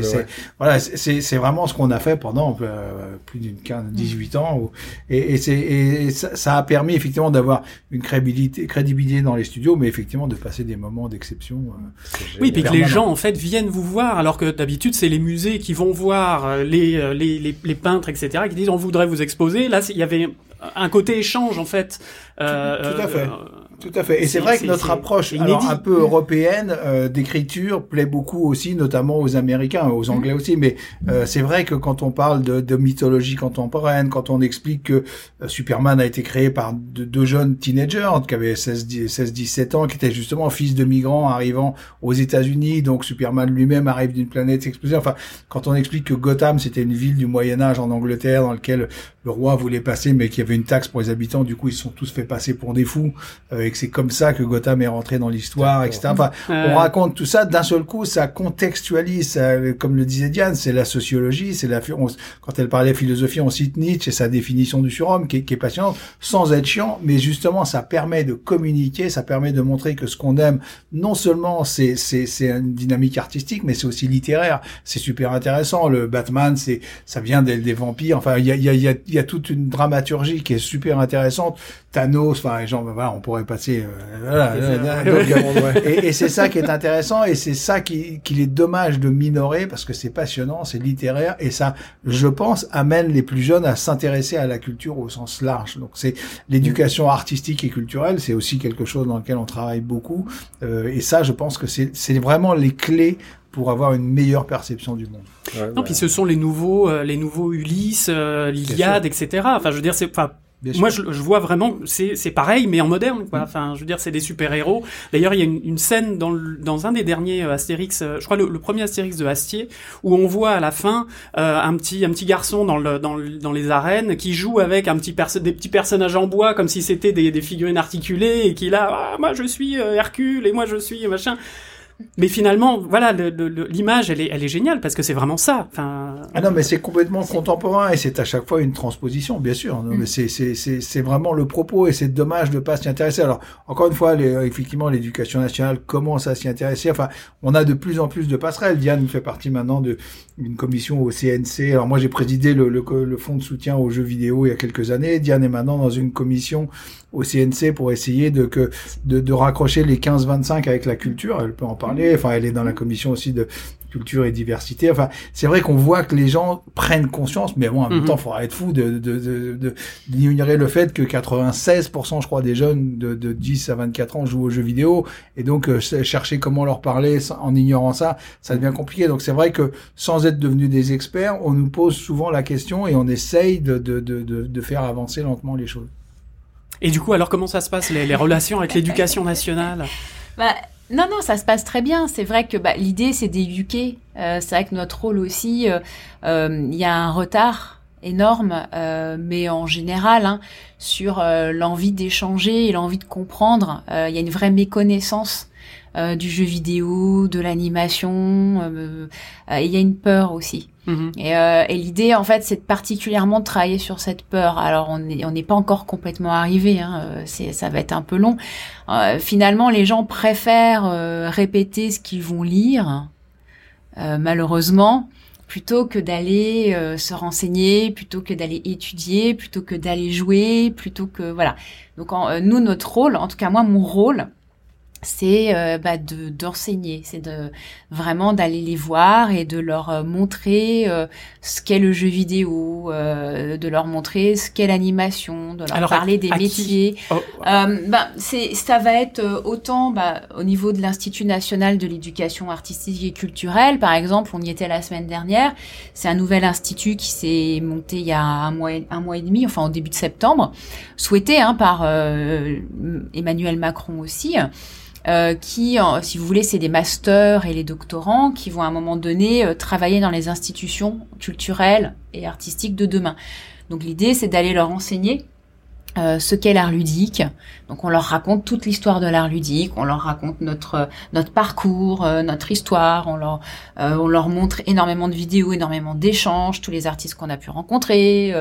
voilà c'est vraiment ce qu'on a fait pendant euh, plus d'une 15 18 ans et, et c'est et ça, ça a permis effectivement d'avoir une crédibilité crédibilité, dans les studios, mais effectivement de passer des moments d'exception. Euh, oui, puis que les gens en fait viennent vous voir, alors que d'habitude c'est les musées qui vont voir euh, les, les, les, les, peintres, etc., qui disent on voudrait vous exposer. Là, il y avait un côté échange en fait. Euh, tout à fait. Tout à fait. Et c'est vrai que notre approche alors, un peu européenne euh, d'écriture plaît beaucoup aussi, notamment aux Américains, aux Anglais aussi. Mais euh, c'est vrai que quand on parle de, de, mythologie contemporaine, quand on explique que euh, Superman a été créé par deux jeunes teenagers qui avaient 16-17 ans, qui étaient justement fils de migrants arrivant aux États-Unis, donc Superman lui-même arrive d'une planète explosée. Enfin, quand on explique que Gotham c'était une ville du Moyen Âge en Angleterre dans lequel le roi voulait passer, mais qu'il y avait une taxe pour les habitants, du coup ils se sont tous fait passer pour des fous et que c'est comme ça que Gotham est rentré dans l'histoire, etc. Enfin, on raconte tout ça d'un seul coup, ça contextualise, comme le disait Diane, c'est la sociologie, c'est la quand elle parlait philosophie, on cite Nietzsche et sa définition du surhomme qui, qui est passionnante, sans être chiant, mais justement ça permet de communiquer, ça permet de montrer que ce qu'on aime, non seulement c'est c'est c'est une dynamique artistique, mais c'est aussi littéraire. C'est super intéressant. Le Batman, c'est ça vient des, des vampires. Enfin, il y a il y a il y a toute une dramaturgie qui est super intéressante. Thanos, enfin, genre, voilà, on pourrait passer. Euh, voilà, et, et c'est ça qui est intéressant, et c'est ça qui qu'il est dommage de minorer parce que c'est passionnant, c'est littéraire, et ça, je pense, amène les plus jeunes à s'intéresser à la culture au sens large. Donc, c'est l'éducation artistique et culturelle, c'est aussi quelque chose dans lequel on travaille beaucoup, euh, et ça, je pense que c'est c'est vraiment les clés pour avoir une meilleure perception du monde. Ouais, non, puis ce sont les nouveaux, euh, les nouveaux Ulysse, euh, l'Iliade, etc. Enfin, je veux dire, c'est pas moi, je, je, vois vraiment, c'est, c'est pareil, mais en moderne, quoi. Mm. Enfin, je veux dire, c'est des super-héros. D'ailleurs, il y a une, une scène dans, le, dans un des derniers euh, Astérix, euh, je crois le, le, premier Astérix de Astier, où on voit à la fin euh, un petit un petit garçon dans le, dans, dans les arènes qui joue avec un petit des petits personnages en bois comme si c'était des, des figurines articulées et qui là, ah, moi je suis Hercule et moi je suis machin. Mais finalement, voilà, l'image, elle est, elle est géniale parce que c'est vraiment ça. Enfin, ah non, mais c'est complètement contemporain et c'est à chaque fois une transposition, bien sûr. Non, mais c'est, c'est, vraiment le propos et c'est dommage de pas s'y intéresser. Alors, encore une fois, les, effectivement, l'éducation nationale commence à s'y intéresser. Enfin, on a de plus en plus de passerelles. Diane fait partie maintenant de une commission au CNC. Alors moi, j'ai présidé le, le, le fonds de soutien aux jeux vidéo il y a quelques années. Diane est maintenant dans une commission au CNC pour essayer de que de, de raccrocher les 15-25 avec la culture. Elle peut en parler. Enfin, elle est dans la commission aussi de culture et diversité. Enfin, c'est vrai qu'on voit que les gens prennent conscience, mais bon, en même mhm. temps, il faudra être fou de, de, de, d'ignorer le fait que 96%, je crois, des jeunes de, de 10 à 24 ans jouent aux jeux vidéo. Et donc, euh, chercher comment leur parler en ignorant ça, ça devient compliqué. Donc, c'est vrai que sans être devenus des experts, on nous pose souvent la question et on essaye de, de, de, de faire avancer lentement les choses. Et du coup, alors comment ça se passe les, les relations avec l'éducation nationale? Bah, non, non, ça se passe très bien. C'est vrai que bah, l'idée, c'est d'éduquer. Euh, c'est vrai que notre rôle aussi, il euh, euh, y a un retard énorme, euh, mais en général, hein, sur euh, l'envie d'échanger et l'envie de comprendre. Il y a une vraie méconnaissance du jeu vidéo, de l'animation. Il y a une peur aussi. Mhm. Et, euh, et l'idée, en fait, c'est particulièrement travailler sur cette peur. Alors, on n'est on pas encore complètement arrivé. Hein, euh, c'est, ça va être un peu long. Euh, finalement, les gens préfèrent euh, répéter ce qu'ils vont lire, euh, malheureusement, plutôt que d'aller se renseigner, plutôt que d'aller étudier, plutôt que d'aller jouer, plutôt que voilà. Donc, nous, notre rôle, en tout cas moi, mon rôle, c'est euh, bah, de d'enseigner, c'est de vraiment d'aller les voir et de leur euh, montrer euh, ce qu'est le jeu vidéo, de leur montrer ce qu'est l'animation, de leur parler des métiers. Oh, bah, c'est ça va être autant bah, au niveau de l'Institut national de l'éducation artistique et culturelle, par exemple, on y était la semaine dernière. C'est un nouvel institut qui s'est monté il y a un mois un mois et demi, enfin au début de septembre, souhaité hein, par Emmanuel Macron aussi. Euh, qui, si vous voulez, c'est des masters et les doctorants qui vont à un moment donné euh, travailler dans les institutions culturelles et artistiques de demain. Donc l'idée, c'est d'aller leur enseigner euh, ce qu'est l'art ludique. Donc on leur raconte toute l'histoire de l'art ludique, on leur raconte notre notre parcours, euh, notre histoire, on leur euh, on leur montre énormément de vidéos, énormément d'échanges, tous les artistes qu'on a pu rencontrer,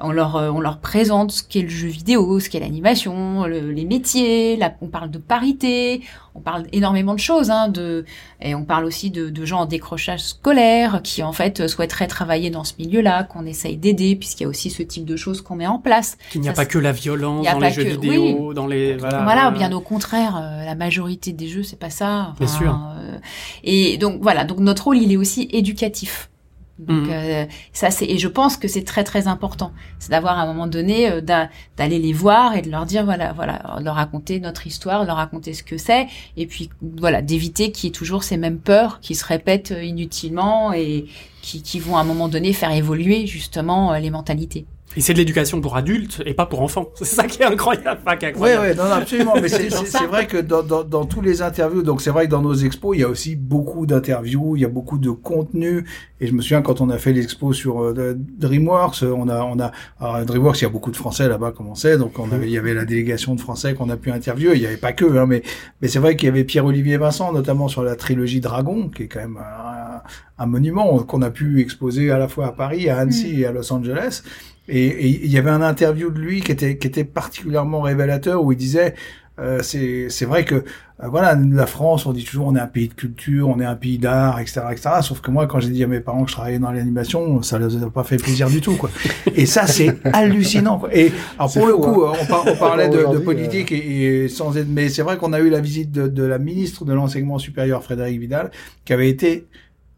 on leur on leur présente ce qu'est le jeu vidéo, ce qu'est l'animation, les métiers, on parle de parité, on parle énormément de choses, hein, de, et on parle aussi de, de, gens en décrochage scolaire qui en fait souhaiteraient travailler dans ce milieu-là, qu'on essaye d'aider, puisqu'il y a aussi ce type de choses qu'on met en place. Qu'il n'y a pas que la violence dans les jeux vidéo, dans les voilà. Voilà, bien au contraire, euh, la majorité des jeux c'est pas ça. bien sûr. Euh, et donc voilà, donc notre rôle il est aussi éducatif. Donc mhm. euh, ça c'est et je pense que c'est très très important, c'est d'avoir à un moment donné euh, d'aller les voir et de leur dire voilà voilà leur raconter notre histoire, leur raconter ce que c'est et puis voilà d'éviter qu'il y ait toujours ces mêmes peurs qui se répètent euh, inutilement et qui, qui vont à un moment donné faire évoluer justement les mentalités. Et c'est de l'éducation pour adultes et pas pour enfants. C'est ça qui est incroyable. Oui, oui, non, absolument. Mais c'est vrai que dans, dans, dans, tous les interviews, donc c'est vrai que dans nos expos, il y a aussi beaucoup d'interviews, il y a beaucoup de contenu. Et je me souviens quand on a fait l'expo sur euh, DreamWorks, on a, on a, alors, DreamWorks, il y a beaucoup de Français là-bas, comme on sait. Donc on avait, il y avait la délégation de Français qu'on a pu interviewer. Il n'y avait pas que, hein, mais, mais c'est vrai qu'il y avait Pierre-Olivier Vincent, notamment sur la trilogie Dragon, qui est quand même un, un monument qu'on a pu exposer à la fois à Paris, à Annecy mm. et à Los Angeles. Et il y avait un interview de lui qui était, qui était particulièrement révélateur où il disait euh, c'est vrai que euh, voilà la France on dit toujours on est un pays de culture on est un pays d'art etc etc sauf que moi quand j'ai dit à mes parents que je travaillais dans l'animation ça leur a pas fait plaisir du tout quoi et ça c'est hallucinant quoi. et alors pour le coup hein. on, parlait de, de, politique et, sans être mais c'est vrai qu'on a eu la visite de, de la ministre de l'enseignement supérieur Frédéric Vidal qui avait été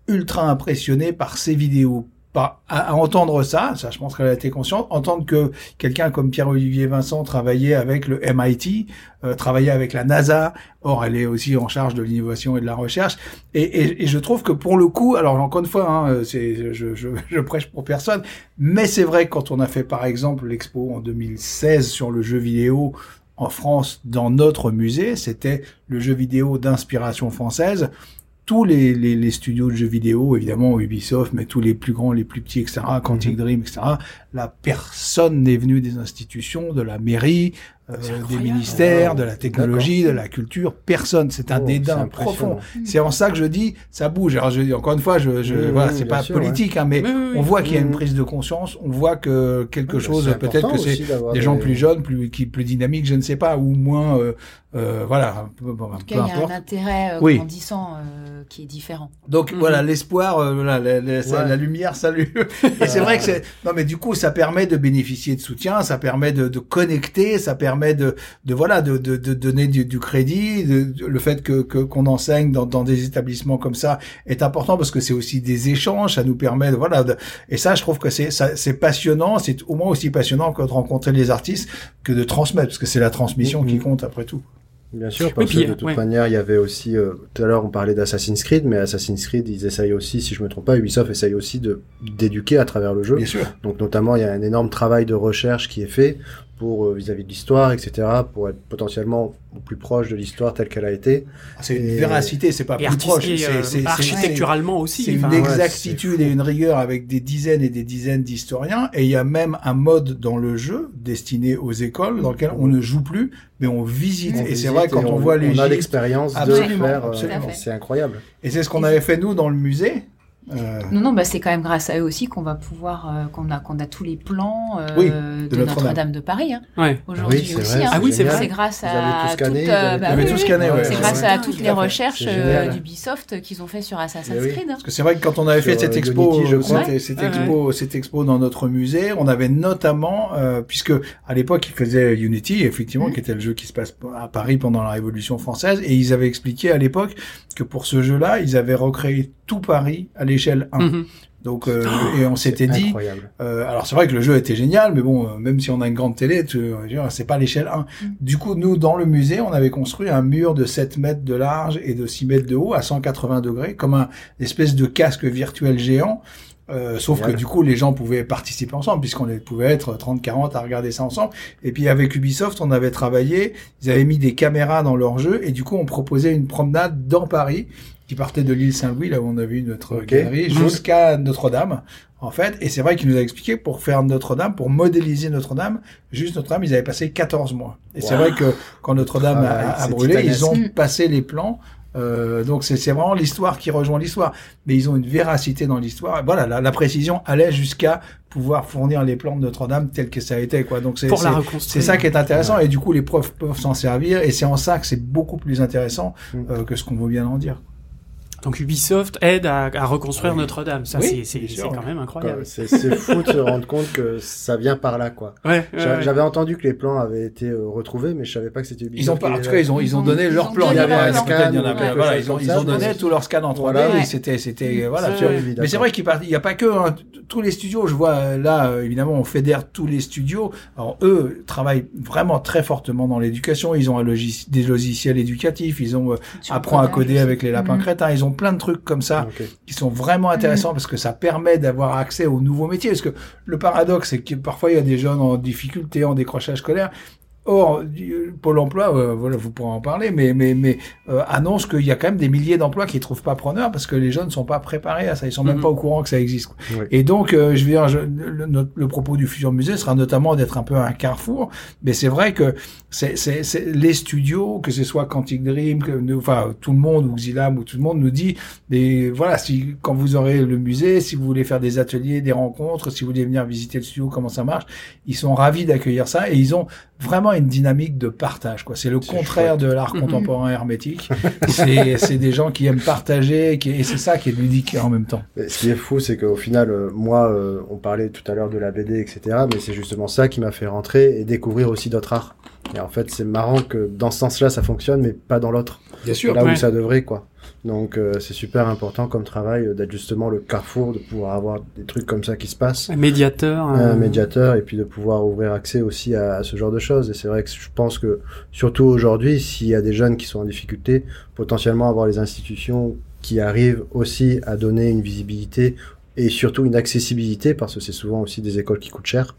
ultra impressionné par ces vidéos à, à, entendre ça, ça je pense qu'elle a été consciente, entendre que quelqu'un comme Pierre-Olivier Vincent travaillait avec le MIT, euh, travaillait avec la NASA, or elle est aussi en charge de l'innovation et de la recherche, et, et, et, je trouve que pour le coup, alors encore une fois, hein, c'est, je, je, je, prêche pour personne, mais c'est vrai que quand on a fait par exemple l'expo en 2016 sur le jeu vidéo en France dans notre musée, c'était le jeu vidéo d'inspiration française tous les, les, les, studios de jeux vidéo, évidemment Ubisoft, mais tous les plus grands, les plus petits, etc., Quantic mhm. Dream, etc., la personne n'est venue des institutions, de la mairie, des ministères, de la technologie, de la culture, personne. C'est un oh, dédain profond. C'est en ça que je dis, ça bouge. Alors je dis encore une fois, je, je voilà, c'est pas politique, hein, mais on voit qu'il y a une prise de conscience, on voit que quelque chose, peut-être que c'est des gens plus jeunes, plus qui plus dynamiques, je ne sais pas, ou moins, euh, euh, voilà. Peu, en tout cas, il y a un intérêt euh, oui. grandissant euh, qui est différent. Donc mm-hmm. voilà, l'espoir, euh, voilà, la, la, la, lumière, salut. Et c'est vrai que c'est, non mais du coup, ça permet de bénéficier de soutien, ça permet de, de connecter, ça permet permet de, de voilà de, de, de donner du, du crédit. De, le fait que qu'on enseigne dans, dans des établissements comme ça est important parce que c'est aussi des échanges. Ça nous permet de, voilà. De, et ça, je trouve que c'est c'est passionnant. C'est au moins aussi passionnant que de rencontrer les artistes que de transmettre parce que c'est la transmission qui mm-hmm. compte après tout. Bien sûr, parce que de toute manière, il y avait aussi, euh, tout à l'heure on parlait d'Assassin's Creed, mais Assassin's Creed, ils essayent aussi, si je me trompe pas, Ubisoft essaye aussi de d'éduquer à travers le jeu. Bien sûr. Donc notamment, il y a un énorme travail de recherche qui est fait pour euh, vis-à-vis de l'histoire, etc., pour être potentiellement plus proche de l'histoire telle qu'elle a été. C'est une véracité, c'est pas plus proche. C'est architecturalement aussi. C'est une exactitude et une rigueur avec des dizaines et des dizaines d'historiens. Et il y a même un mode dans le jeu destiné aux écoles dans lequel on ne joue plus, mais on visite. et c'est vrai quand on, voit les. On a l'expérience de faire. Euh, c'est incroyable. Et c'est ce qu'on avait fait nous dans le musée. Euh... Non, non, bah c'est quand même grâce à eux aussi qu'on va pouvoir, euh, qu'on a, qu'on a tous les plans euh, de, Notre-Dame de Paris. Hein, ouais. Aujourd'hui oui, aussi. Hein. Ah oui, c'est vrai. C'est grâce à euh, bah, oui. C'est grâce à toutes les recherches d'Ubisoft qu'ils ont fait sur Assassin's Creed. Hein. Parce que c'est vrai que quand on avait fait cette expo, cette expo, cette expo dans notre musée, on avait notamment, puisque à l'époque ils faisaient Unity, effectivement, mm. qui était le jeu qui se passe à Paris pendant la Révolution française, et ils avaient expliqué à l'époque que pour ce jeu-là, ils avaient recréé tout Paris à l'échelle 1. Mhm. Donc euh, oh, et on s'était dit euh, alors c'est vrai que le jeu était génial mais bon euh, même si on a une grande télé c'est pas l'échelle 1. Mm. Du coup nous dans le musée on avait construit un mur de 7 mètres de large et de 6 mètres de haut à 180 degrés comme un espèce de casque virtuel géant euh, sauf que du coup, les gens pouvaient participer ensemble, puisqu'on pouvait être 30-40 à regarder ça ensemble. Et puis avec Ubisoft, on avait travaillé, ils avaient mis des caméras dans leur jeu, et du coup, on proposait une promenade dans Paris, qui partait de l'île Saint-Louis, là où on a vu notre galerie, mhm. jusqu'à Notre-Dame, en fait. Et c'est vrai qu'il nous a expliqué, pour faire Notre-Dame, pour modéliser Notre-Dame, juste Notre-Dame, ils avaient passé 14 mois. Et c'est vrai que quand Notre-Dame a, brûlé, ils ont passé les plans euh, donc c'est vraiment l'histoire qui rejoint l'histoire, mais ils ont une véracité dans l'histoire. Voilà, la, la, précision allait jusqu'à pouvoir fournir les plans de Notre-Dame tels que ça a été quoi. Donc c'est c'est ça qui est intéressant et du coup les profs peuvent s'en servir et c'est en ça que c'est beaucoup plus intéressant mm. euh, que ce qu'on veut en dire. Donc Ubisoft aide à, à reconstruire ah Notre-Dame. Ça, c'est quand même incroyable. C'est fou de se rendre compte que ça vient par là, quoi. Ouais, J'avais entendu que les plans avaient été euh, retrouvés, mais je savais pas que c'était Ubisoft. Ils ont pas, en tout cas, ils ont, ils ont donné leurs plans. Il y avait un scan. Il y en a, voilà, ils ont, ils ont donné tous leurs scans en 3D. C'était, c'était, voilà. Mais c'est vrai qu'il n'y a pas que, hein, tous les studios, je vois, euh, là, euh, évidemment, on fédère tous les studios. Alors, eux travaillent vraiment très fortement dans l'éducation. Ils ont un des logiciels éducatifs. Ils ont, apprend à coder avec les lapins mhm. crétins. Ils ont plein de trucs comme ça qui sont vraiment intéressants parce que ça permet d'avoir accès aux nouveaux métiers. Parce que le paradoxe, c'est que parfois il y a des jeunes en difficulté, en décrochage scolaire, Or, Pôle Emploi, euh, voilà, vous pourrez en parler, mais mais mais euh, annonce qu'il y a quand même des milliers d'emplois qui trouvent pas preneur parce que les jeunes ne sont pas préparés à ça, ils sont même mhm. pas au courant que ça existe. Et donc, euh, je veux dire, le, le, propos du futur musée sera notamment d'être un peu un carrefour, mais c'est vrai que c'est c'est les studios, que ce soit Quantic Dream, que enfin tout le monde ou Xilam ou tout le monde nous dit, des voilà, si quand vous aurez le musée, si vous voulez faire des ateliers, des rencontres, si vous voulez venir visiter le studio, comment ça marche, ils sont ravis d'accueillir ça et ils ont vraiment une dynamique de partage. Quoi. C'est le contraire de l'art contemporain hermétique. c'est, des gens qui aiment partager, qui, et c'est ça qui est ludique en même temps. ce qui est fou, c'est qu'au final, euh, moi, euh, on parlait tout à l'heure de la BD, etc. Mais c'est justement ça qui m'a fait rentrer et découvrir aussi d'autres arts. Et en fait, c'est marrant que dans ce sens-là, ça fonctionne, mais pas dans l'autre. Bien sûr. Là où ça devrait, quoi. Donc euh, c'est super important comme travail euh, d'être justement le carrefour, de pouvoir avoir des trucs comme ça qui se passent. Un médiateur. Un euh, médiateur et puis de pouvoir ouvrir accès aussi à, ce genre de choses. Et c'est vrai que je pense que surtout aujourd'hui, s'il y a des jeunes qui sont en difficulté, potentiellement avoir les institutions qui arrivent aussi à donner une visibilité et surtout une accessibilité parce que c'est souvent aussi des écoles qui coûtent cher,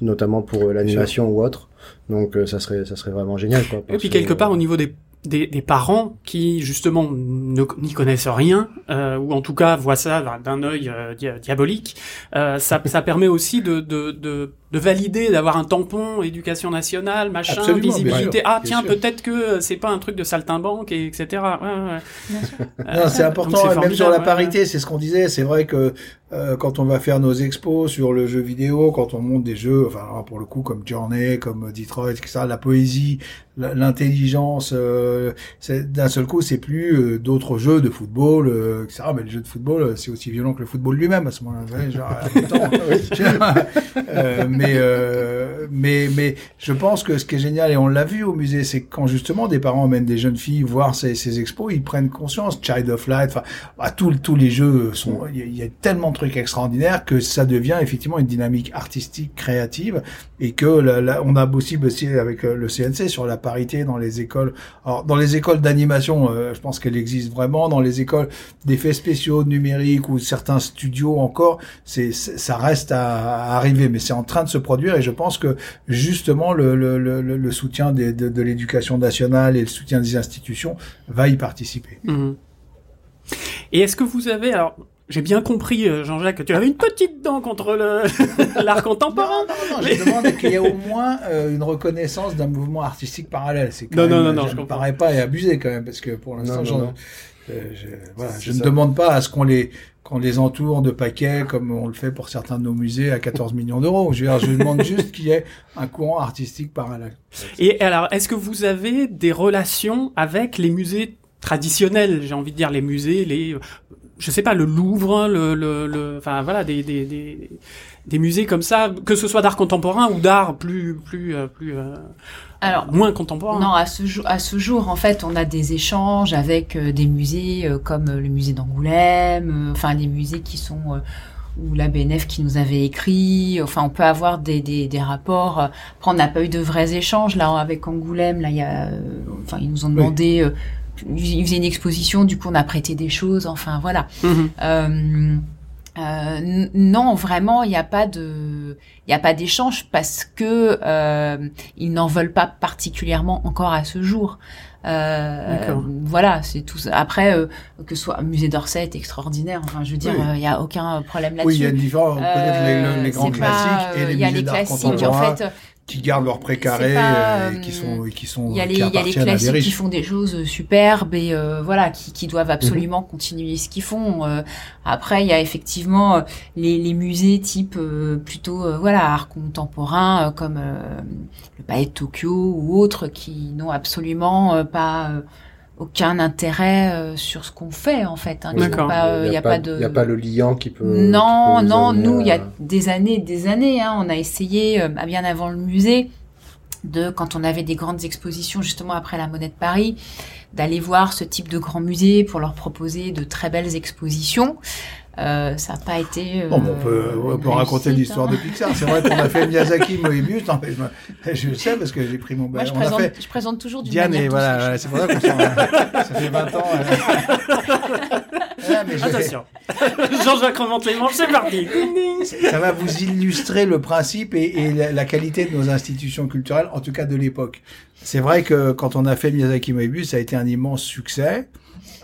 notamment pour l'animation ou autre. Donc ça serait ça serait vraiment génial quoi. Et puis quelque part au niveau des des, des, parents qui justement n'y connaissent rien euh, ou en tout cas voient ça d'un œil euh, diabolique, euh, ça, ça permet aussi de, de, de de valider, d'avoir un tampon éducation nationale, machin, visibilité. ah tiens, peut-être que c'est pas un truc de saltimbanque, et etc. Ouais, ouais. c'est important, même sur la parité, c'est ce qu'on disait. C'est vrai que euh, quand on va faire nos expos sur le jeu vidéo, quand on monte des jeux, enfin pour le coup comme Journey, comme Detroit, etc., la poésie, l'intelligence, euh, d'un seul coup, c'est plus euh, d'autres jeux de football, euh, etc. Mais le jeu de football, c'est aussi violent que le football lui-même à ce moment-là. Mais euh, mais mais je pense que ce qui est génial et on l'a vu au musée, c'est quand justement des parents emmènent des jeunes filles voir ces, ces expos, ils prennent conscience. Child of Light, enfin, bah, tous les jeux sont, il y, a tellement de trucs extraordinaires que ça devient effectivement une dynamique artistique créative et que là, on a aussi bossé avec euh, le CNC sur la parité dans les écoles. Alors dans les écoles d'animation, euh, je pense qu'elle existe vraiment. Dans les écoles d'effets spéciaux numériques ou certains studios encore, c'est ça reste à, à arriver, mais c'est en train de se produire et je pense que justement le, le, le, le soutien de, de l'éducation nationale et le soutien des institutions va y participer. Mhm. Et est-ce que vous avez alors j'ai bien compris, euh, Jean-Jacques, que tu avais une petite dent contre l'art contemporain. Non, non, non, je demande qu'il y ait au moins euh, une reconnaissance d'un mouvement artistique parallèle. C'est non, non, non, non, je ne parais pas et abusé quand même, parce que pour l'instant, euh, je, voilà, je ne demande pas à ce qu'on les qu'on les entoure de paquets comme on le fait pour certains de nos musées à 14 millions d'euros. Je, je demande juste qu'il y ait un courant artistique parallèle. Et alors, est-ce que vous avez des relations avec les musées traditionnels? J'ai envie de dire les musées, les, je sais pas, le Louvre, le, le, le enfin voilà, des, des, des, des musées comme ça, que ce soit d'art contemporain ou d'art plus, plus, euh, plus. Euh, alors, moins contemporain. Non, à ce, jour, à ce jour, en fait, on a des échanges avec euh, des musées comme le musée d'Angoulême, enfin des musées qui sont ou la BNF qui nous avait écrit. Enfin, on peut avoir des, des, des rapports. Après, on n'a pas eu de vrais échanges là avec Angoulême. Là, il y a, enfin, ils nous ont demandé. ils faisaient une exposition, du coup, on a prêté des choses. Enfin, voilà. Mhm. Euh, non, vraiment, il n'y a pas de, il n'y a pas d'échange parce que euh, ils n'en veulent pas particulièrement encore à ce jour. Euh, voilà, c'est tout. Après, euh, que ce soit musée d'Orsay est extraordinaire. Enfin, je veux dire, il n'y a aucun problème là-dessus. Oui, il y a une différence. les, les, grands classiques et les musées d'art contemporain. En fait, qui gardent leur précaré, euh, qui sont qui sont il y a les, il y a les classiques qui font des choses superbes et euh, voilà qui, qui doivent absolument mhm. continuer ce qu'ils font euh, après il y a effectivement les, les musées type plutôt voilà art contemporain comme le palais de Tokyo ou autres qui n'ont absolument pas aucun intérêt euh, sur ce qu'on fait en fait. Hein, il n'y a, pas de. Il n'y a pas le liant qui peut. Non, non. Nous, il y a des années, des années. Hein, on a essayé, euh, bien avant le musée, de quand on avait des grandes expositions justement après la Monnaie de Paris, d'aller voir ce type de grands musées pour leur proposer de très belles expositions. Euh, ça n'a pas été. Euh, bon, on peut, on peut raconter l'histoire de hein. Pixar. C'est vrai qu'on a fait Miyazaki, Moebius. Non, mais je, sais parce que j'ai pris mon. Moi, je, présente, fait... je présente toujours du Diane et voilà, c'est pour ça qu'on s'en. ça fait 20 ans. mais Attention. Jean-Jacques remonte les manches, c'est parti. ça va vous illustrer le principe et, et la, la, qualité de nos institutions culturelles, en tout cas de l'époque. C'est vrai que quand on a fait Miyazaki Moebius, ça a été un immense succès.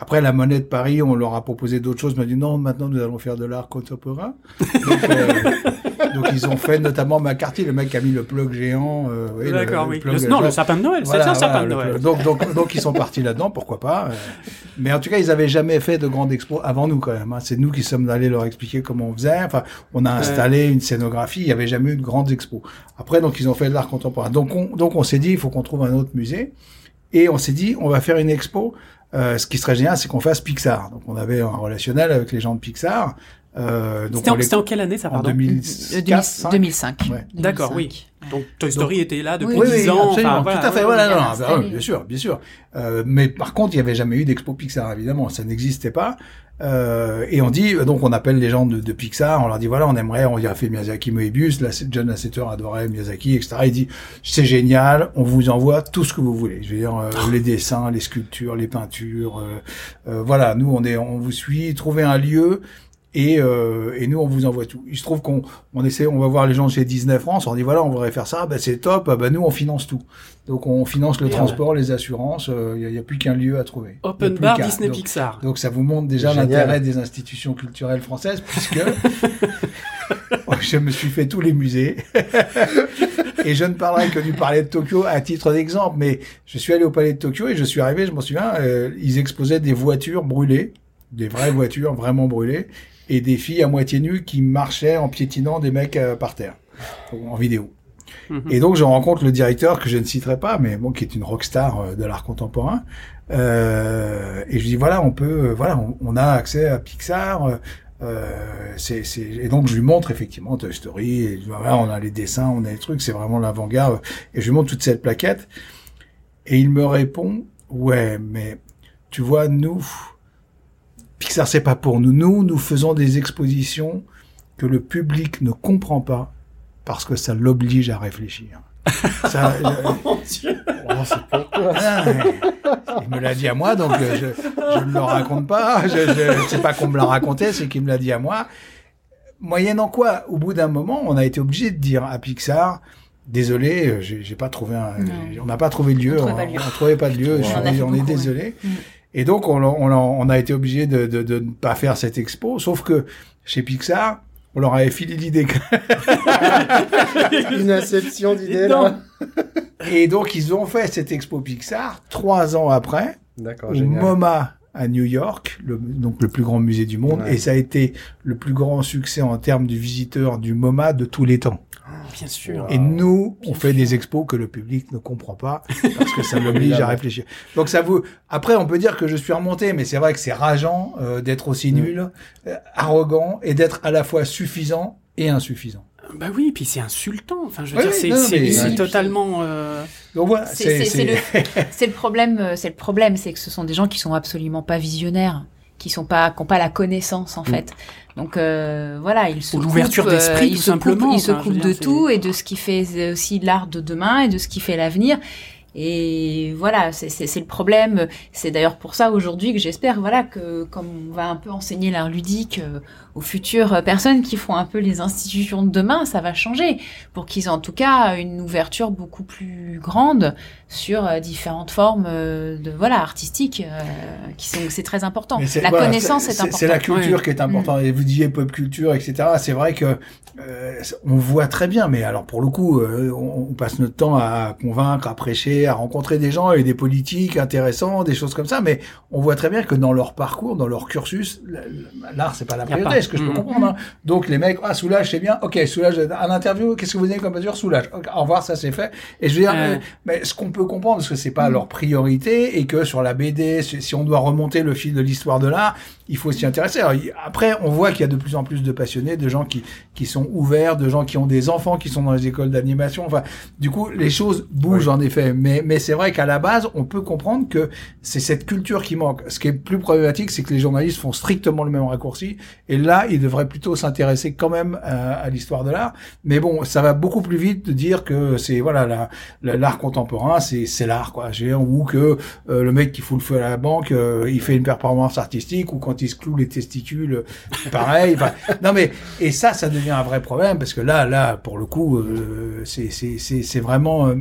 Après, la monnaie de Paris, on leur a proposé d'autres choses, mais on a dit non, maintenant nous allons faire de l'art contemporain. Donc, euh, donc, ils ont fait notamment McCarthy, le mec qui a mis le plug géant. Euh, oui, D'accord, oui. non, le sapin de Noël, c'est un sapin de Noël. Donc, donc, donc, ils sont partis là-dedans, pourquoi pas. Euh. Mais en tout cas, ils avaient jamais fait de grande expo avant nous quand même. Hein. C'est nous qui sommes allés leur expliquer comment on faisait. Enfin, on a installé une scénographie. Il y avait jamais eu de grandes expos. Après, donc, ils ont fait de l'art contemporain. Donc, on, donc, on s'est dit, il faut qu'on trouve un autre musée. Et on s'est dit, on va faire une expo euh, ce qui serait génial, c'est qu'on fasse Pixar. Donc on avait un relationnel avec les gens de Pixar. Euh, c'était, en, en, quelle année ça, pardon En 2005. 2005. Ouais. D'accord, oui. Donc Toy Story était là depuis oui, 10 ans. Enfin, tout à fait. Voilà, non, bah, bien sûr, bien sûr. Euh, mais par contre, il n'y avait jamais eu d'expo Pixar, évidemment, ça n'existait pas. Euh, et on dit, donc on appelle les gens de, de, Pixar, on leur dit voilà, on aimerait, on a fait Miyazaki Moebius, là, John Lasseter adorait Miyazaki, etc. Il dit c'est génial, on vous envoie tout ce que vous voulez. Je veux dire euh, les dessins, les sculptures, les peintures, euh, euh, voilà, nous on est, on vous suit, trouvez un lieu et, euh, et, nous, on vous envoie tout. Il se trouve qu'on on essaie, on va voir les gens chez Disney France, on dit voilà, on voudrait faire ça, ben c'est top, ben nous on finance tout. Donc on finance le transport, les assurances, il euh, n'y a, a, plus qu'un lieu à trouver. Open bar Disney Pixar. Donc ça vous montre déjà l'intérêt des institutions culturelles françaises, puisque je me suis fait tous les musées. et je ne parlerai que du palais de Tokyo à titre d'exemple, mais je suis allé au palais de Tokyo et je suis arrivé, je m'en souviens, euh, ils exposaient des voitures brûlées, des vraies voitures vraiment brûlées, et des filles à moitié nues qui marchaient en piétinant des mecs euh, par terre, en vidéo. Mhm. Et donc je rencontre le directeur que je ne citerai pas, mais bon, qui est une rockstar euh, de l'art contemporain. Euh, et je dis voilà, on peut, voilà, on, a accès à Pixar. Euh, c'est, c'est... Et donc je lui montre effectivement Toy Story. Et voilà, on a les dessins, on a les trucs, c'est vraiment l'avant-garde. Et je lui montre toute cette plaquette. Et il me répond ouais, mais tu vois, nous, Pixar, c'est pas pour nous. Nous, nous faisons des expositions que le public ne comprend pas parce que ça l'oblige à réfléchir. ça, oh, Dieu. Oh, ah, il me l'a dit à moi, donc euh, je, ne le raconte pas. Je, je sais pas qu'on me l'a raconté, c'est qu'il me l'a dit à moi. Moyennant quoi, au bout d'un moment, on a été obligé de dire à Pixar, désolé, euh, j'ai pas trouvé un, on n'a pas trouvé de lieu, on, ne trouvait pas de lieu, on, est désolé. Mm. Et donc, on, on, on a été obligé de, de, de, ne pas faire cette expo, sauf que chez Pixar, on leur avait filé l'idée. Une inception d'idée, là. Et donc, ils ont fait cette expo Pixar trois ans après, au MoMA à New York, le, donc le plus grand musée du monde, et ça a été le plus grand succès en termes de visiteurs du MoMA de tous les temps. Bien sûr. Et nous, on fait des expos que le public ne comprend pas parce que ça l'oblige à réfléchir. Donc ça vous. Après, on peut dire que je suis remonté, mais c'est vrai que c'est rageant euh, d'être aussi mm. nul, euh, arrogant et d'être à la fois suffisant et insuffisant. Bah oui, puis c'est insultant. Enfin, je veux dire, c'est totalement. Euh... Donc voilà, c'est le, le problème. C'est le problème, c'est que ce sont des gens qui sont absolument pas visionnaires qui sont pas qui ont pas la connaissance en mm. fait. Donc euh, voilà, ils se l'ouverture d'esprit euh, tout simplement. ils se coupent de tout et de ce qui fait aussi l'art de demain et de ce qui fait l'avenir. Et voilà, c'est le problème. C'est d'ailleurs pour ça aujourd'hui que j'espère, voilà, que comme on va un peu enseigner l'art ludique euh, aux futures personnes qui font un peu les institutions de demain, ça va changer pour qu'ils aient en tout cas une ouverture beaucoup plus grande sur euh, différentes formes euh, de voilà artistiques qui sont c'est très important. La connaissance est, importante. C'est la culture qui est importante. Mm. Et vous disiez pop culture, etc. C'est vrai que on voit très bien, mais alors pour le coup, on, on passe notre temps à convaincre, à prêcher à rencontrer des gens et des politiques intéressants, des choses comme ça, mais on voit très bien que dans leur parcours, dans leur cursus, l'art c'est pas la priorité, ce que je peux mmh. comprendre. Hein. Donc les mecs, ah soulage c'est bien, ok soulage, un interview, qu'est-ce que vous avez comme mesure? Soulage, au revoir ça c'est fait. Et je veux dire, mais, ce qu'on peut comprendre, parce que c'est pas mmh. leur priorité et que sur la BD, si on doit remonter le fil de l'histoire de l'art, il faut s'y intéresser. après, on voit qu'il y a de plus en plus de passionnés, de gens qui qui sont ouverts, de gens qui ont des enfants qui sont dans les écoles d'animation. Enfin, du coup, les choses bougent en effet, mais mais, c'est vrai qu'à la base, on peut comprendre que c'est cette culture qui manque. Ce qui est plus problématique, c'est que les journalistes font strictement le même raccourci. Et là, il devrait plutôt s'intéresser quand même à, l'histoire de l'art. Mais bon, ça va beaucoup plus vite de dire que c'est voilà l'art contemporain, c'est c'est l'art quoi. Ou que euh, le mec qui fout le feu à la banque, euh, il fait une performance artistique, ou quand il se cloue les testicules, pareil. non mais et ça, ça devient un vrai problème parce que là, là, pour le coup, euh, c'est c'est c'est vraiment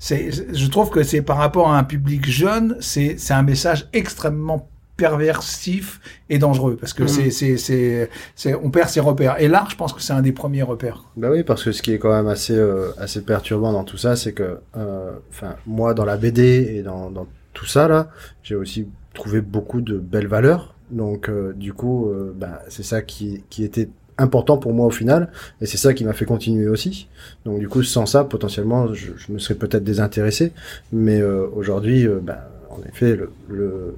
je trouve que c'est par rapport à un public jeune, c'est un message extrêmement perversif et dangereux parce que mmh. c'est c'est c'est on perd ses repères. Et l'art je pense que c'est un des premiers repères. Bah oui parce que ce qui est quand même assez euh, assez perturbant dans tout ça c'est que euh, enfin moi dans la BD et dans dans tout ça là j'ai aussi trouvé beaucoup de belles valeurs. Donc euh, du coup bah, c'est ça qui qui était important pour moi au final et c'est ça qui m'a fait continuer aussi. Donc du coup sans ça potentiellement je, je me serais peut-être désintéressé. Mais aujourd'hui bah, en effet le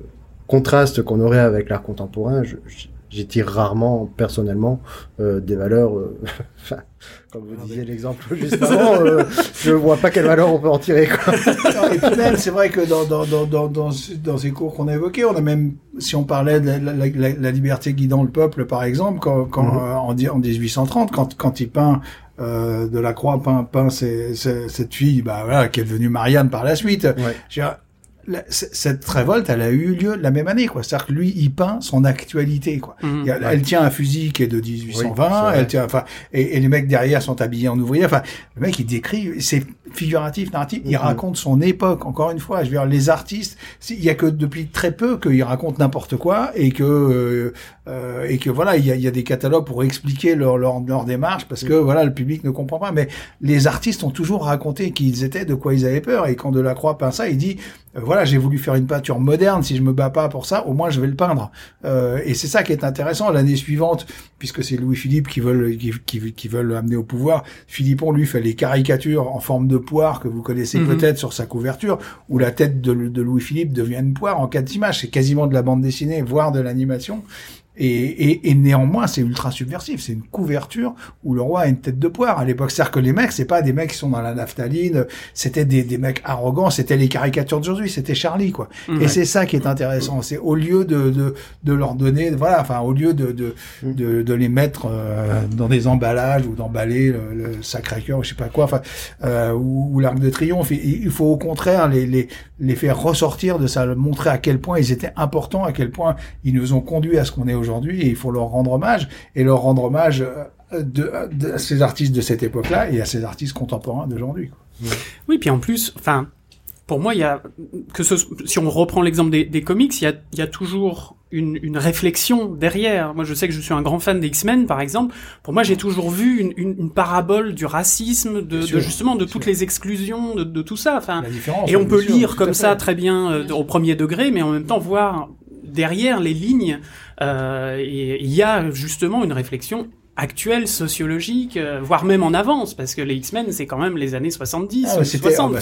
contraste qu'on aurait avec l'art contemporain, j'y tire rarement personnellement euh, des valeurs. Euh, comme vous disiez l'exemple juste avant, euh, je vois pas quelle valeur on peut en tirer. Quoi. et puis même, c'est vrai que dans, dans, dans, dans, dans, ces cours qu'on a évoqués, on a même, si on parlait de la, la, la, liberté guidant le peuple, par exemple, quand, quand mm-hmm. en, en 1830, quand, quand il peint euh, de la Croix peint, peint cette fille, bah voilà, qui est devenue Marianne par la suite. Ouais cette révolte, elle a eu lieu la même année, quoi. C'est-à-dire que lui, il peint son actualité, quoi. Mhm. elle, tient un fusil qui est de 1820, elle tient, enfin, et, les mecs derrière sont habillés en ouvrier. Enfin, le mec, il décrit, c'est figuratif, narratif. Il mhm. raconte son époque. Encore une fois, je veux dire, les artistes, il y a que depuis très peu qu'ils racontent n'importe quoi et que euh, euh, et que voilà, il y a, y a, des catalogues pour expliquer leur, leur, leur démarche parce que voilà, le public ne comprend pas. Mais les artistes ont toujours raconté qui ils étaient, de quoi ils avaient peur. Et quand Delacroix peint ça, il dit euh, voilà, j'ai voulu faire une peinture moderne. Si je me bats pas pour ça, au moins je vais le peindre. Euh, et c'est ça qui est intéressant. L'année suivante, puisque c'est Louis Philippe qui veulent qui, qui, qui veulent amener au pouvoir, Philippon lui fait les caricatures en forme de poire que vous connaissez mhm. peut-être sur sa couverture, où la tête de, de Louis Philippe devient une poire en quatre images. C'est quasiment de la bande dessinée, voire de l'animation. Et, et, et, néanmoins, c'est ultra subversif. C'est une couverture où le roi a une tête de poire à l'époque. C'est-à-dire que les mecs, c'est pas des mecs qui sont dans la naphtaline. C'était des, des mecs arrogants. C'était les caricatures d'aujourd'hui. C'était Charlie, quoi. Et c'est ça qui est intéressant. C'est au lieu de, de, de, leur donner, voilà, enfin, au lieu de, de, de, de les mettre euh, dans des emballages ou d'emballer le, le Sacré-Cœur, je sais pas quoi, enfin, euh, ou, ou l'Arc de Triomphe. Il faut au contraire les, les, les faire ressortir de ça, montrer à quel point ils étaient importants, à quel point ils nous ont conduits à ce qu'on est aujourd'hui et il faut leur rendre hommage et leur rendre hommage euh, de, de, à ces artistes de cette époque-là et à ces artistes contemporains d'aujourd'hui. Oui, puis en plus, enfin, pour moi, il y a que ce, si on reprend l'exemple des, des, comics, il y a, il y a toujours une, une, réflexion derrière. Moi, je sais que je suis un grand fan des X-Men, par exemple. Pour moi, j'ai toujours vu une, une, une, parabole du racisme, de, de justement de toutes les exclusions, de, de tout ça. Enfin, et on peut lire comme ça très bien euh, au premier degré, mais en même temps voir derrière les lignes, euh, il y a justement une réflexion actuelle sociologique, euh, voire même en avance, parce que les X-Men, c'est quand même les années 70 ah, ou 60. Bah,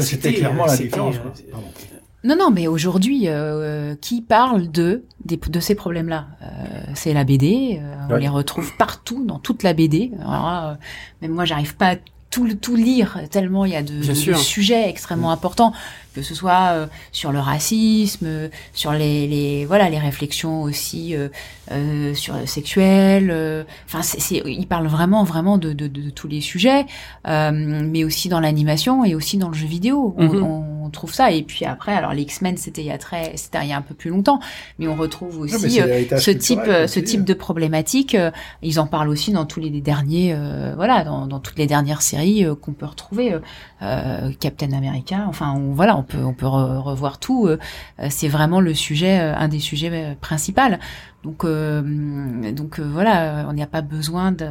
c'était clairement la différence. Euh, non, non, mais aujourd'hui, qui parle de de ces problèmes-là? C'est la BD. On les retrouve partout dans toute la BD. Alors, même moi, j'arrive pas à tout, tout lire tellement il y a de, de sujets extrêmement importants que ce soit euh, sur le racisme, euh, sur les, les, voilà les réflexions aussi euh, euh sur sexuelles. Enfin, c'est, il parle vraiment vraiment de, de, de tous les sujets, mais aussi dans l'animation et aussi dans le jeu vidéo. On, mhm. on, trouve ça. Et puis après, alors les X-Men, c'était il y a très, c'était il y a un peu plus longtemps, mais on retrouve aussi ce type, ce type de problématique. ils en parlent aussi dans tous les derniers, voilà, dans, dans toutes les dernières séries qu'on peut retrouver. Captain America. Enfin, on, voilà, on peut on peut revoir tout. Euh, c'est vraiment le sujet, euh, un des sujets euh, principaux. Donc, donc voilà, on n'y a pas besoin de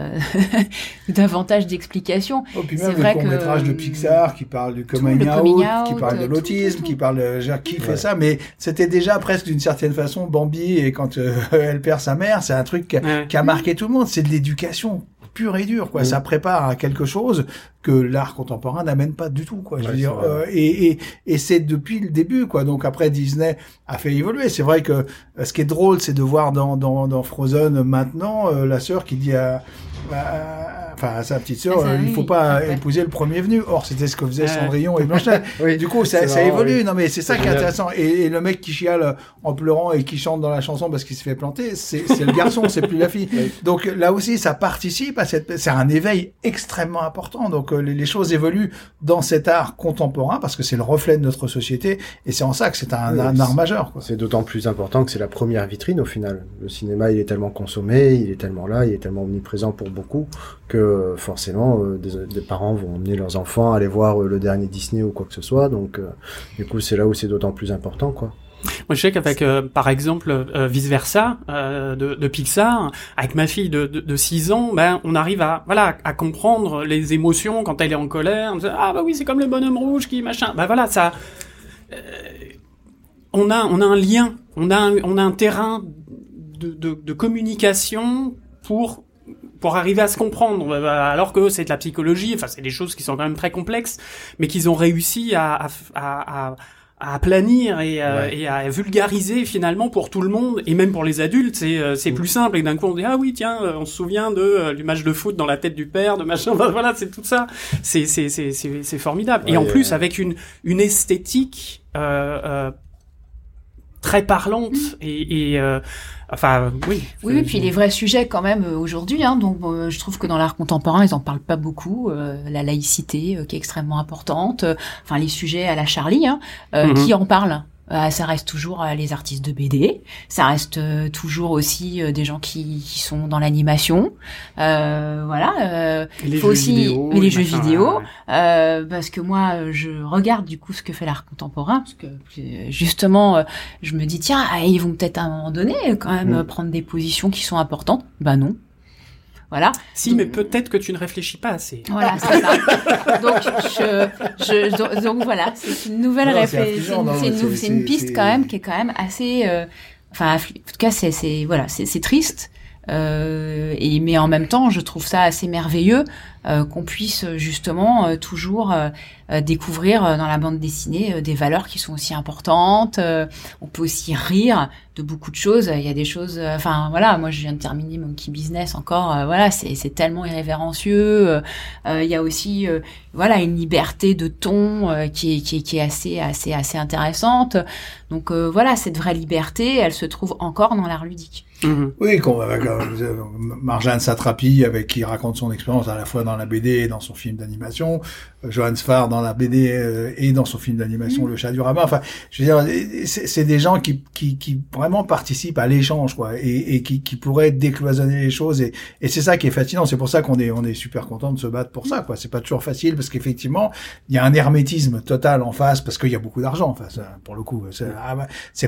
davantage d'explications. Oh, puis même le court métrage de Pixar qui parle du coming, out, qui parle de l'autisme, qui parle de qui fait ça, mais c'était déjà presque d'une certaine façon Bambi et quand elle perd sa mère, c'est un truc qui a, qui a marqué tout le monde. C'est de l'éducation pur et dur quoi. Ça prépare à quelque chose que l'art contemporain n'amène pas du tout quoi. Je veux dire euh, et et, et c'est depuis le début quoi. Donc après Disney a fait évoluer. C'est vrai que euh, ce qui est drôle c'est de voir dans dans, dans Frozen maintenant euh, la sœur qui dit à bah, enfin, sa petite sœur, ah, il ne faut pas épouser le premier venu. Or, c'était ce que faisaient Cendrillon et Blanche-Neige. oui, du coup, ça, ça évolue. Non, mais c'est ça qui est intéressant. Et, le mec qui chiale en pleurant et qui chante dans la chanson parce qu'il se fait planter, c'est le garçon, c'est plus la fille. Donc là aussi, ça participe à cette. C'est un éveil extrêmement important. Donc euh, les, choses évoluent dans cet art contemporain parce que c'est le reflet de notre société et c'est en ça que c'est un, un, art majeur. C'est d'autant plus important que c'est la première vitrine au final. Le cinéma, il est tellement consommé, il est tellement là, il est tellement omniprésent pour que forcément euh, des, parents vont emmener leurs enfants aller voir euh, le dernier Disney ou quoi que ce soit. Donc euh, du coup c'est là où c'est d'autant plus important quoi. Moi, je sais qu'avec, par exemple, vice versa de, Pixar, avec ma fille de, de, 6 ans, ben, on arrive à, voilà, à comprendre les émotions quand elle est en colère. ah bah oui, c'est comme le bonhomme rouge qui machin. Ben voilà, ça, on a, on a un lien, on a, un, on a un terrain de communication pour pour arriver à se comprendre, euh, alors que c'est de la psychologie, enfin c'est des choses qui sont quand même très complexes, mais qu'ils ont réussi à, à, à, à aplanir et, euh, et, à vulgariser finalement pour tout le monde et même pour les adultes c'est euh, c'est mm. plus simple et d'un coup on dit ah oui tiens on se souvient de du match de foot dans la tête du père de machin voilà c'est tout ça. C'est c'est c'est c'est formidable. Et en plus avec une une esthétique euh, très parlante et, et Enfin, oui. Oui, puis les vrais sujets quand même euh, aujourd'hui. Hein, donc, je trouve que dans l'art contemporain, ils en parlent pas beaucoup. Euh, la laïcité, euh, qui est extrêmement importante. Enfin, les sujets à la Charlie, hein, mhm. qui en parlent euh, ça reste toujours euh, les artistes de BD, ça reste euh, toujours aussi des gens qui, qui sont dans l'animation, voilà. Il faut aussi vidéo, les jeux vidéo, parce que moi je regarde du coup ce que fait l'art contemporain, parce que justement je me dis tiens ah, ils vont peut-être à un moment donné quand même mm. prendre des positions qui sont importantes. Bah non, voilà. Si, mais peut-être que tu ne réfléchis pas assez. Voilà, c'est ça. donc, je, je, donc voilà, c'est une nouvelle réflexion. C'est une, une, une, piste quand même qui est quand même assez. Euh, enfin, en tout cas, c'est voilà, c'est triste. Euh, et mais en même temps, je trouve ça assez merveilleux euh, qu'on puisse justement euh, toujours euh, découvrir dans la bande dessinée des valeurs qui sont aussi importantes. on peut aussi rire de beaucoup de choses. Il y a des choses, enfin voilà, moi je viens de terminer Monkey Business encore. voilà, c'est c'est tellement irrévérencieux. il y a aussi voilà une liberté de ton qui est qui est qui est assez assez assez intéressante. Donc voilà, cette vraie liberté, elle se trouve encore dans l'art ludique. Mhm. Oui, avec euh, Marjane Satrapi, avec qui raconte son expérience à la fois dans la BD et dans son film d'animation, euh, Johan Sfar dans la BD euh, et dans son film d'animation mhm. Le Chat du Rabbin. Enfin, je veux dire, c'est des gens qui, qui, qui, vraiment participent à l'échange, quoi, et, et qui, qui, pourraient décloisonner les choses. Et, et c'est ça qui est fascinant. C'est pour ça qu'on est, on est super content de se battre pour ça, quoi. C'est pas toujours facile parce qu'effectivement, il y a un hermétisme total en face parce qu'il y a beaucoup d'argent en face. Pour le coup, c'est ah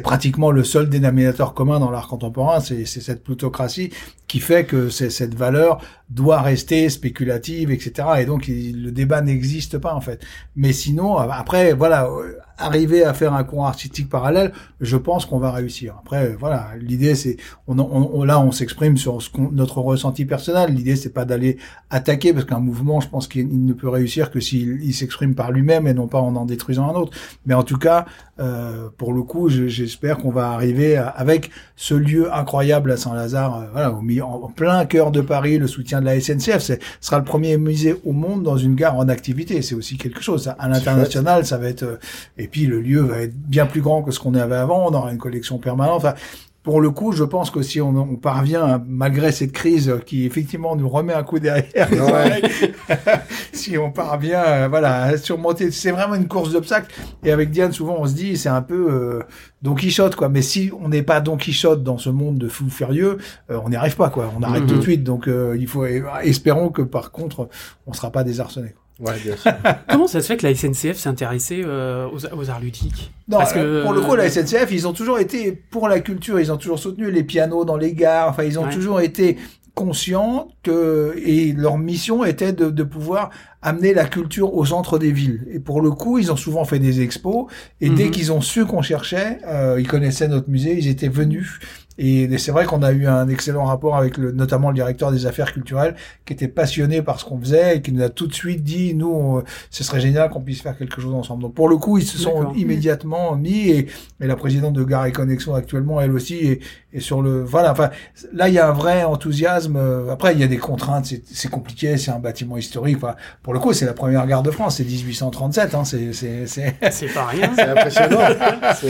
pratiquement le seul dénominateur commun dans l'art contemporain. C'est c'est cette plutocratie qui fait que cette valeur doit rester spéculative, etc. Et donc le débat n'existe pas en fait. Mais sinon, après, voilà, euh, arriver à faire un courant artistique parallèle, je pense qu'on va réussir. Après, voilà, l'idée c'est, on, on, là, on s'exprime sur ce notre ressenti personnel. L'idée c'est pas d'aller attaquer parce qu'un mouvement, je pense qu'il ne peut réussir que s'il s'exprime par lui-même et non pas en en détruisant un autre. Mais en tout cas, euh, pour le coup, j'espère qu'on va arriver avec ce lieu incroyable à Saint-Lazare, euh, voilà, au milieu, en plein cœur de Paris, le soutien de la SNCF, ce sera le premier musée au monde dans une gare en activité. C'est aussi quelque chose. À l'international, ça va être euh, et puis le lieu va être bien plus grand que ce qu'on avait avant. On aura une collection permanente. Enfin, pour le coup, je pense que si on, on, parvient, malgré cette crise qui effectivement nous remet un coup derrière, si on parvient, euh, voilà, à surmonter, c'est vraiment une course d'obstacles. Et avec Diane, souvent, on se dit, c'est un peu euh, Don Quichotte, quoi. Mais si on n'est pas Don Quichotte dans ce monde de fous furieux, euh, on n'y arrive pas, quoi. On arrête tout de suite. Donc, il faut espérons que par contre, on sera pas désarçonné. Ouais, bien sûr. Comment ça se fait que la SNCF s'est intéressée euh, aux, arts ludiques? Non, Parce que pour le coup, la SNCF, ils ont toujours été pour la culture. Ils ont toujours soutenu les pianos dans les gares. Enfin, ils ont toujours été conscients que et leur mission était de, de, pouvoir amener la culture au centre des villes. Et pour le coup, ils ont souvent fait des expos. Et dès mhm. qu'ils ont su qu'on cherchait, euh, ils connaissaient notre musée, ils étaient venus Et, c'est vrai qu'on a eu un excellent rapport avec le, notamment le directeur des affaires culturelles, qui était passionné par ce qu'on faisait et qui nous a tout de suite dit, nous, ce serait génial qu'on puisse faire quelque chose ensemble. Donc pour le coup, ils se sont immédiatement mis et, et la présidente de Gare et Connexion actuellement, elle aussi, est, est sur le. Voilà. Enfin, là, il y a un vrai enthousiasme. Après, il y a des contraintes. C'est compliqué. C'est un bâtiment historique. Enfin, pour le coup, c'est la première gare de France. C'est 1837. Hein, c'est c'est c'est pas rien. c'est impressionnant.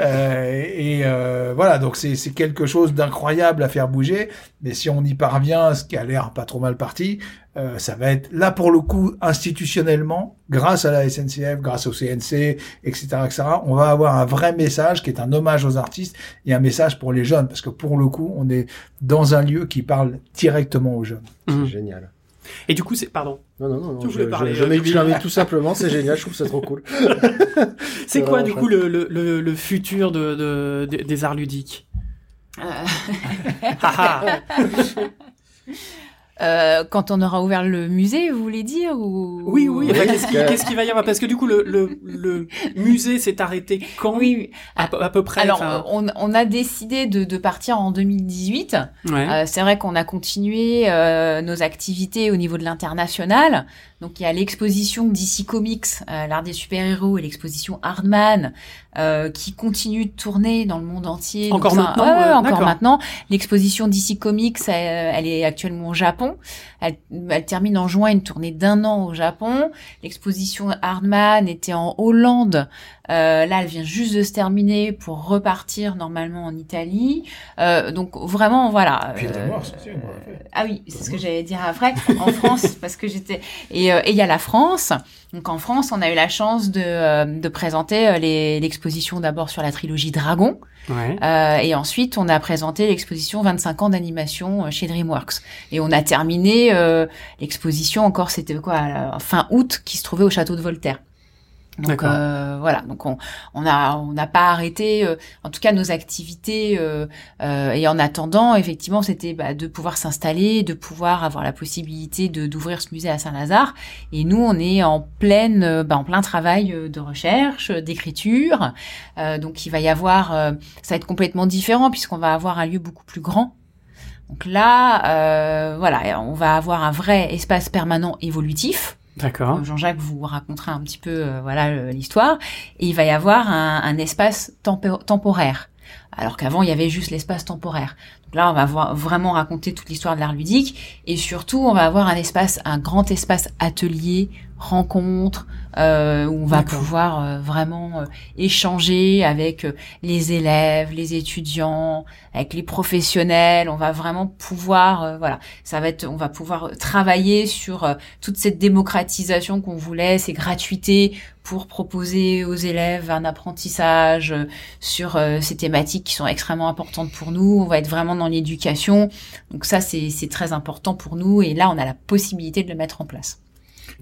euh, et euh, voilà. Donc c'est c'est quelque chose d'incroyable à faire bouger. Mais si on y parvient, ce qui a l'air pas trop mal parti, euh, ça va être là pour le coup institutionnellement, grâce à la SNCF, grâce au CNC, etc., etc. On va avoir un vrai message qui est un hommage aux artistes et un message pour les jeunes, parce que pour le coup, on est dans un lieu qui parle directement aux jeunes. C'est mmh. génial. Et du coup, c'est pardon. Non, non, non. non je, parler, je, euh, tout simplement. C'est génial. Je trouve ça trop cool. c'est quoi, du coup, le, le, le, futur de, de, des arts ludiques? Euh... Euh, quand on aura ouvert le musée, vous voulez dire ou... Oui, oui. Qu'est-ce qu'il va y avoir? Parce que du coup, le, le, le musée s'est arrêté quand? Oui, à, à, peu près. Alors, on, on, a décidé de, de, partir en 2018. Ouais. Euh, c'est vrai qu'on a continué euh, nos activités au niveau de l'international. Donc il y a l'exposition DC Comics, euh, l'art des super-héros, et l'exposition Hardman, euh, qui continue de tourner dans le monde entier. Encore maintenant Encore maintenant. L'exposition DC Comics, elle, est actuellement au Japon. Elle, elle, termine en juin une tournée d'un an au Japon. L'exposition Hardman était en Hollande euh, là, elle vient juste de se terminer pour repartir normalement en Italie. Euh, donc vraiment, voilà. Euh, ah oui, c'est ce que j'allais dire après. En France, parce que j'étais et il y a la France. Donc en France, on a eu la chance de, de présenter l'exposition d'abord sur la trilogie Dragon. Ouais. et ensuite, on a présenté l'exposition 25 ans d'animation chez DreamWorks. Et on a terminé l'exposition encore, c'était quoi, fin août, qui se trouvait au château de Voltaire. Donc euh, voilà, donc on on a on n'a pas arrêté, euh, en tout cas nos activités. Euh, euh, et en attendant, effectivement, c'était bah, de pouvoir s'installer, de pouvoir avoir la possibilité de d'ouvrir ce musée à Saint-Lazare. Et nous, on est en pleine bah, en plein travail de recherche, d'écriture. donc il va y avoir, ça va être complètement différent puisqu'on va avoir un lieu beaucoup plus grand. Donc là, voilà, on va avoir un vrai espace permanent évolutif D'accord. Jean-Jacques vous racontera un petit peu euh, voilà l'histoire et il va y avoir un, un espace temporaire alors qu'avant il y avait juste l'espace temporaire. Donc là on va voir, vraiment raconter toute l'histoire de l'art ludique et surtout on va avoir un espace un grand espace atelier rencontre euh, où on va pouvoir euh, vraiment euh, échanger avec euh, les élèves, les étudiants, avec les professionnels. On va vraiment pouvoir, voilà, ça va être, on va pouvoir travailler sur toute cette démocratisation qu'on voulait, ces gratuités pour proposer aux élèves un apprentissage sur ces thématiques qui sont extrêmement importantes pour nous. On va être vraiment dans l'éducation. Donc ça, c'est très important pour nous. Et là, on a la possibilité de le mettre en place.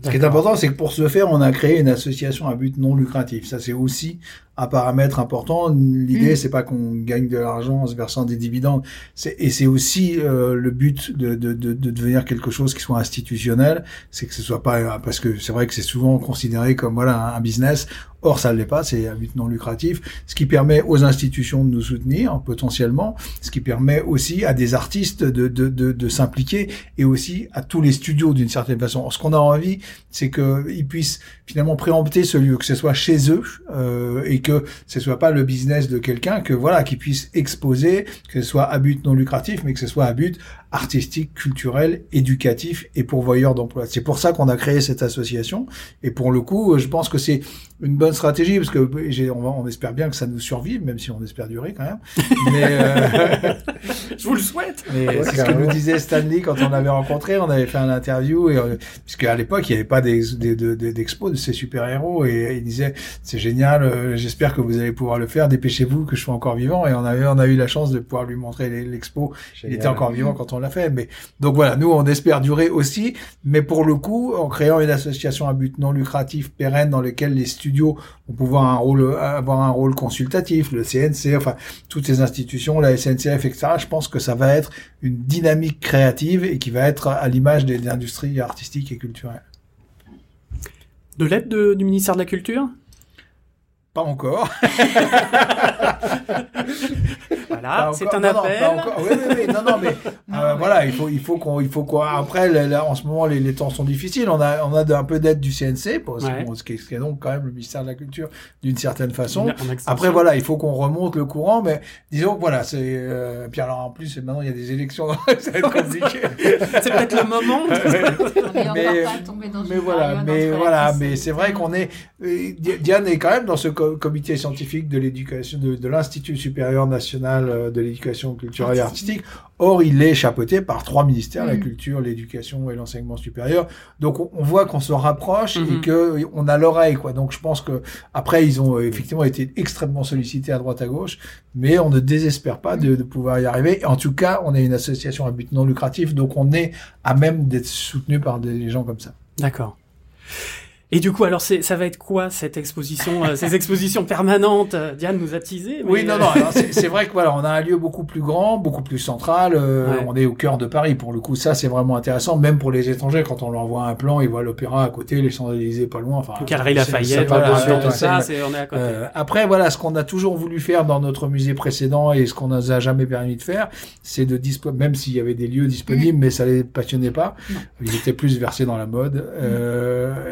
Ce qui est important, c'est que pour ce faire, on a créé une association à but non lucratif. Ça, c'est aussi un paramètre important. L'idée, mm. c'est pas qu'on gagne de l'argent en se versant des dividendes. Et c'est aussi euh, le but de, de, de, de, devenir quelque chose qui soit institutionnel. C'est que ce soit pas parce que c'est vrai que c'est souvent considéré comme voilà un business. Or, ça ne l'est pas, c'est un but non lucratif, ce qui permet aux institutions de nous soutenir potentiellement, ce qui permet aussi à des artistes de, de, de, de s'impliquer et aussi à tous les studios d'une certaine façon. ce qu'on a envie, c'est qu'ils puissent finalement préempter ce lieu, que ce soit chez eux euh, et que ce soit pas le business de quelqu'un, que voilà, qu'ils puissent exposer, que ce soit à but non lucratif, mais que ce soit à but artistique, culturel, éducatif et pourvoyeur d'emploi. C'est pour ça qu'on a créé cette association. Et pour le coup, je pense que c'est une bonne stratégie parce que on, on, espère bien que ça nous survive, même si on espère durer quand même. Mais euh, je vous le souhaite. Mais c'est ce que nous disait Stanley quand on avait rencontré. On avait fait un interview et euh, puisque à l'époque il n'y avait pas d'expo de, ces super héros et il disait c'est génial. Euh, j'espère que vous allez pouvoir le faire. Dépêchez-vous que je sois encore vivant. Et on avait on a eu la chance de pouvoir lui montrer l'expo. Il était encore vivant quand on l'a fait. Mais donc voilà, nous on espère durer aussi. Mais pour le coup, en créant une association à but non lucratif pérenne dans lequel les studios vont pouvoir un rôle, avoir un rôle consultatif, le CNC, enfin toutes ces institutions, la SNCF, etc. Je pense que ça va être une dynamique créative et qui va être à l'image des industries artistiques et culturelles. De l'aide du ministère de la Culture? Pas encore. Voilà, c'est un appel. Non, oui, oui, oui, non, non, mais euh, voilà, il faut, il faut qu'on, il faut quoi. Après, là, en ce moment, les, les, temps sont difficiles. On a, on a un peu d'aide du CNC, pour, ce, qui est, ce, qui est, donc quand même le ministère de la Culture d'une certaine façon. Après, voilà, il faut qu'on remonte le courant, mais disons que voilà, c'est. Euh, puis alors en plus, maintenant, il y a des élections, ça va être compliqué. c'est peut-être le moment. mais, mais voilà, mais voilà, mais c'est vrai qu'on est. Euh, Diane est quand même dans ce comité scientifique de l'éducation de, de l'Institut supérieur national euh, de l'éducation culturelle et artistique. Or, il est chapeauté par trois ministères, la mm. culture, l'éducation et l'enseignement supérieur. Donc, on, voit qu'on se rapproche et mm-hmm. que on a l'oreille, quoi. Donc, je pense que après, ils ont effectivement été extrêmement sollicités à droite à gauche, mais on ne désespère pas de, de pouvoir y arriver. En tout cas, on est une association à but non lucratif, donc on est à même d'être soutenu par des gens comme ça. D'accord. Et du coup, alors ça va être quoi cette exposition, euh, ces expositions permanentes euh, Diane nous a teasé. Oui, non, non. C'est vrai que voilà, on a un lieu beaucoup plus grand, beaucoup plus central. Euh, on est au cœur de Paris. Pour le coup, ça c'est vraiment intéressant, même pour les étrangers. Quand on leur voit un plan, ils voient l'opéra à côté, les Champs-Élysées pas loin. Enfin, Galerie Lafayette. Ça, c'est on est à côté. après, voilà, ce qu'on a toujours voulu faire dans notre musée précédent et ce qu'on nous a jamais permis de faire, c'est de disponible, même s'il y avait des lieux disponibles, mais ça les passionnait pas. Ils étaient plus versés dans la mode.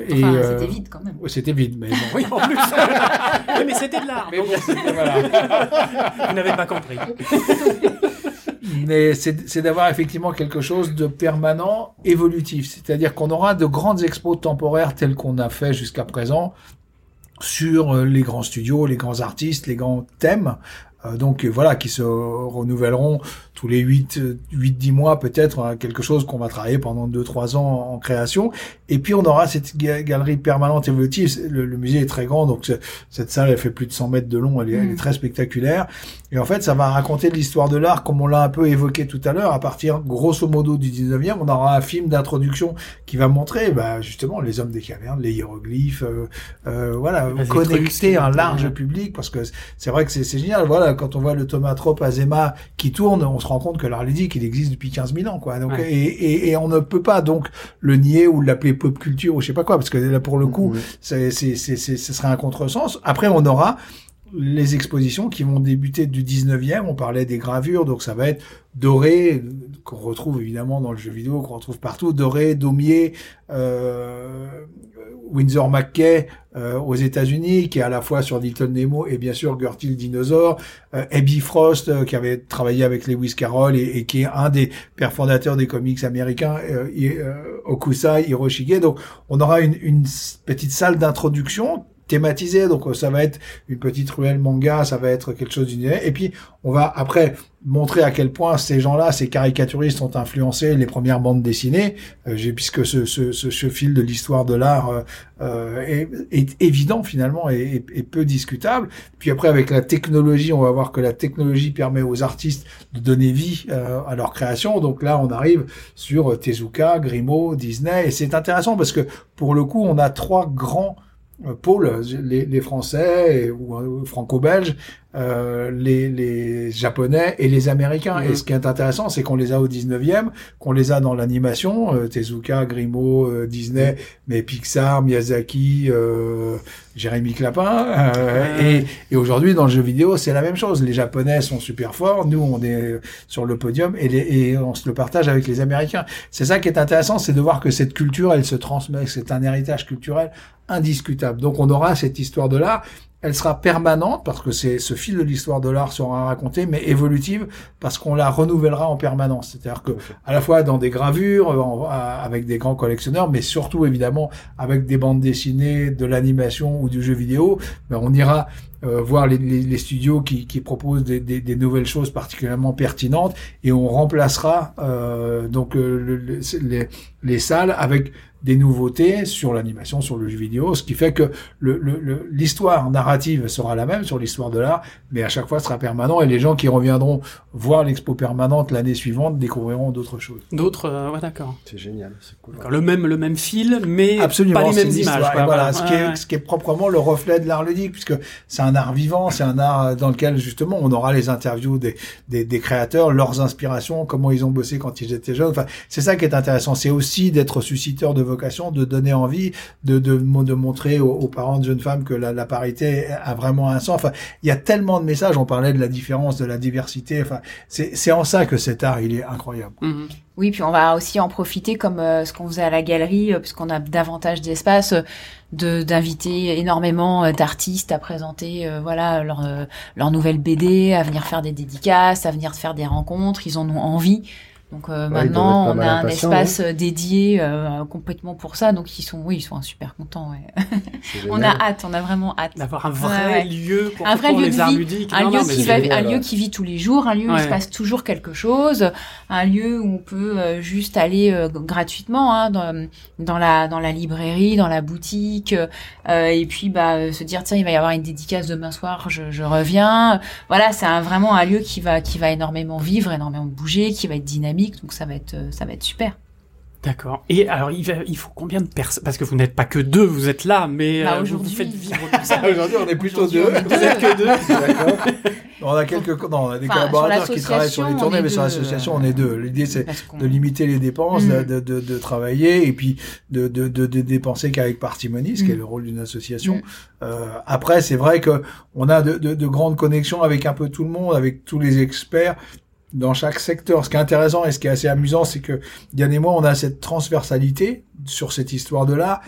et euh, c'était vide quand même. c'était vide, mais bon. oui, en plus. oui, mais c'était de l'art. Mais bon, voilà. Vous n'avez pas compris. mais c'est d'avoir effectivement quelque chose de permanent, évolutif. C'est-à-dire qu'on aura de grandes expos temporaires telles qu'on a fait jusqu'à présent sur euh, les grands studios, les grands artistes, les grands thèmes, euh, donc voilà, qui se renouvelleront tous les 8 8 10 mois peut-être hein, quelque chose qu'on va travailler pendant 2 3 ans en création. Et puis on aura cette galerie permanente évolutive. Le, le musée est très grand donc cette salle elle fait plus de 100 mètres de long. Elle est, elle est mm. très spectaculaire. Et en fait ça va raconter l'histoire de l'art comme on l'a un peu évoqué tout à l'heure. À partir grosso modo du 19e on aura un film d'introduction qui va montrer bah, justement les hommes des cavernes les hiéroglyphes euh, euh, voilà connecter un large public parce que c'est vrai que c'est génial. Voilà quand on voit le tomatrope Azema qui tourne on rend compte que l'art ludique, il existe depuis 15 000 ans, quoi. Donc, et, et, et, on ne peut pas donc le nier ou l'appeler pop culture ou je sais pas quoi, parce que là, pour le coup, c'est, c'est, c'est, ce serait un contresens. Après, on aura les expositions qui vont débuter du 19e, on parlait des gravures, donc ça va être doré, qu'on retrouve évidemment dans le jeu vidéo, qu'on retrouve partout, doré, daumier, euh, Windsor McKay euh, aux États-Unis, qui est à la fois sur Little Nemo et bien sûr Gertil Dinosaur, euh, Abby Frost euh, qui avait travaillé avec Lewis Carroll et, et, qui est un des pères fondateurs des comics américains, euh, euh, Okusai Hiroshige. Donc on aura une, une petite salle d'introduction thématisé. Donc ça va être une petite ruelle manga, ça va être quelque chose d'univers. Et puis on va après montrer à quel point ces gens-là, ces caricaturistes, ont influencé les premières bandes dessinées, euh, puisque ce, ce, ce, fil de l'histoire de l'art euh, euh, est, est, évident finalement et, et, peu discutable. Puis après avec la technologie, on va voir que la technologie permet aux artistes de donner vie euh, à leur création. Donc là, on arrive sur Tezuka, Grimaud, Disney, et c'est intéressant parce que pour le coup, on a trois grands euh, Paul, les, les Français ou euh, franco-belges, euh, les, les, Japonais et les Américains. Et mhm. ce qui est intéressant, c'est qu'on les a au 19e, qu'on les a dans l'animation, euh, Tezuka, Grimaud, Disney, mhm. mais Pixar, Miyazaki, Jérémy Clapin. Et, et aujourd'hui, dans le jeu vidéo, c'est la même chose. Les Japonais sont super forts, nous, on est sur le podium et, les, et on se le partage avec les Américains. C'est ça qui est intéressant, c'est de voir que cette culture, elle se transmet, c'est un héritage culturel indiscutable. Donc on aura cette histoire de l'art, elle sera permanente parce que c'est ce fil de l'histoire de l'art sera raconté, mais évolutive parce qu'on la renouvellera en permanence. C'est-à-dire que à la fois dans des gravures, avec des grands collectionneurs, mais surtout évidemment avec des bandes dessinées, de l'animation ou du jeu vidéo, ben on ira euh, voir les, les, studios qui, qui proposent des, des, des, nouvelles choses particulièrement pertinentes et on remplacera euh, donc euh, les, les salles avec des nouveautés sur l'animation, sur le jeu vidéo, ce qui fait que l'histoire le, narrative sera la même sur l'histoire de l'art, mais à chaque fois sera permanent et les gens qui reviendront voir l'expo permanente l'année suivante découvriront d'autres choses. D'autres, euh, ouais, d'accord. C'est génial, c'est cool. Le même, le même fil, mais Absolument, pas les mêmes images. voilà, ce, qui est, ce qui est proprement le reflet de l'art ludique, puisque c'est un art vivant, c'est un art dans lequel justement on aura les interviews des, des, des, créateurs, leurs inspirations, comment ils ont bossé quand ils étaient jeunes. Enfin, c'est ça qui est intéressant. C'est aussi d'être susciteur de vocation, de donner envie, de, de, de montrer aux, parents de jeunes femmes que la, la, parité a vraiment un sens. Enfin, il y a tellement de messages. On parlait de la différence, de la diversité. Enfin, c'est en ça que cet art, il est incroyable. Mm-hmm. Oui, puis on va aussi en profiter comme euh, ce qu'on faisait à la galerie, euh, puisqu'on a davantage d'espace, euh, de d'inviter énormément d'artistes à présenter, voilà, leur leur nouvelle BD, à venir faire des dédicaces, à venir faire des rencontres. Ils en ont envie. Donc euh, maintenant, on a un espace euh, dédié euh, complètement pour ça. Donc ils sont, oui, ils sont super contents. Ouais. on a hâte, on a vraiment hâte d'avoir un vrai lieu pour, un vrai lieu les arts ludiques. un lieu qui va, un lieu qui vit tous les jours, un lieu où il se passe toujours quelque chose, un lieu où on peut juste aller gratuitement hein, dans, dans la dans la librairie, dans la boutique, et puis bah se dire tiens il va y avoir une dédicace demain soir, je, je reviens. Voilà, c'est vraiment un lieu qui va qui va énormément vivre, énormément bouger, qui va être dynamique donc ça va être, euh, ça va être super. D'accord. Et alors, il, il, faut combien de personnes Parce que vous n'êtes pas que deux, vous êtes là, mais bah, euh, vous, faites vivre tout ça. aujourd'hui, on est plutôt deux. Vous êtes que deux. D'accord. On a quelques, non, on a des collaborateurs qui travaillent sur les tournées, mais sur l'association, on est deux. L'idée, c'est de limiter les dépenses, mm. de, de, de, travailler et puis de, de, de, dépenser qu'avec parcimonie, ce qui est mm. le rôle d'une association. Mm. Euh, après, c'est vrai que on a de, de, de grandes connexions avec un peu tout le monde, avec tous les experts dans chaque secteur. Ce qui est intéressant et ce qui est assez amusant, c'est que Diane et moi, on a cette transversalité sur cette histoire de là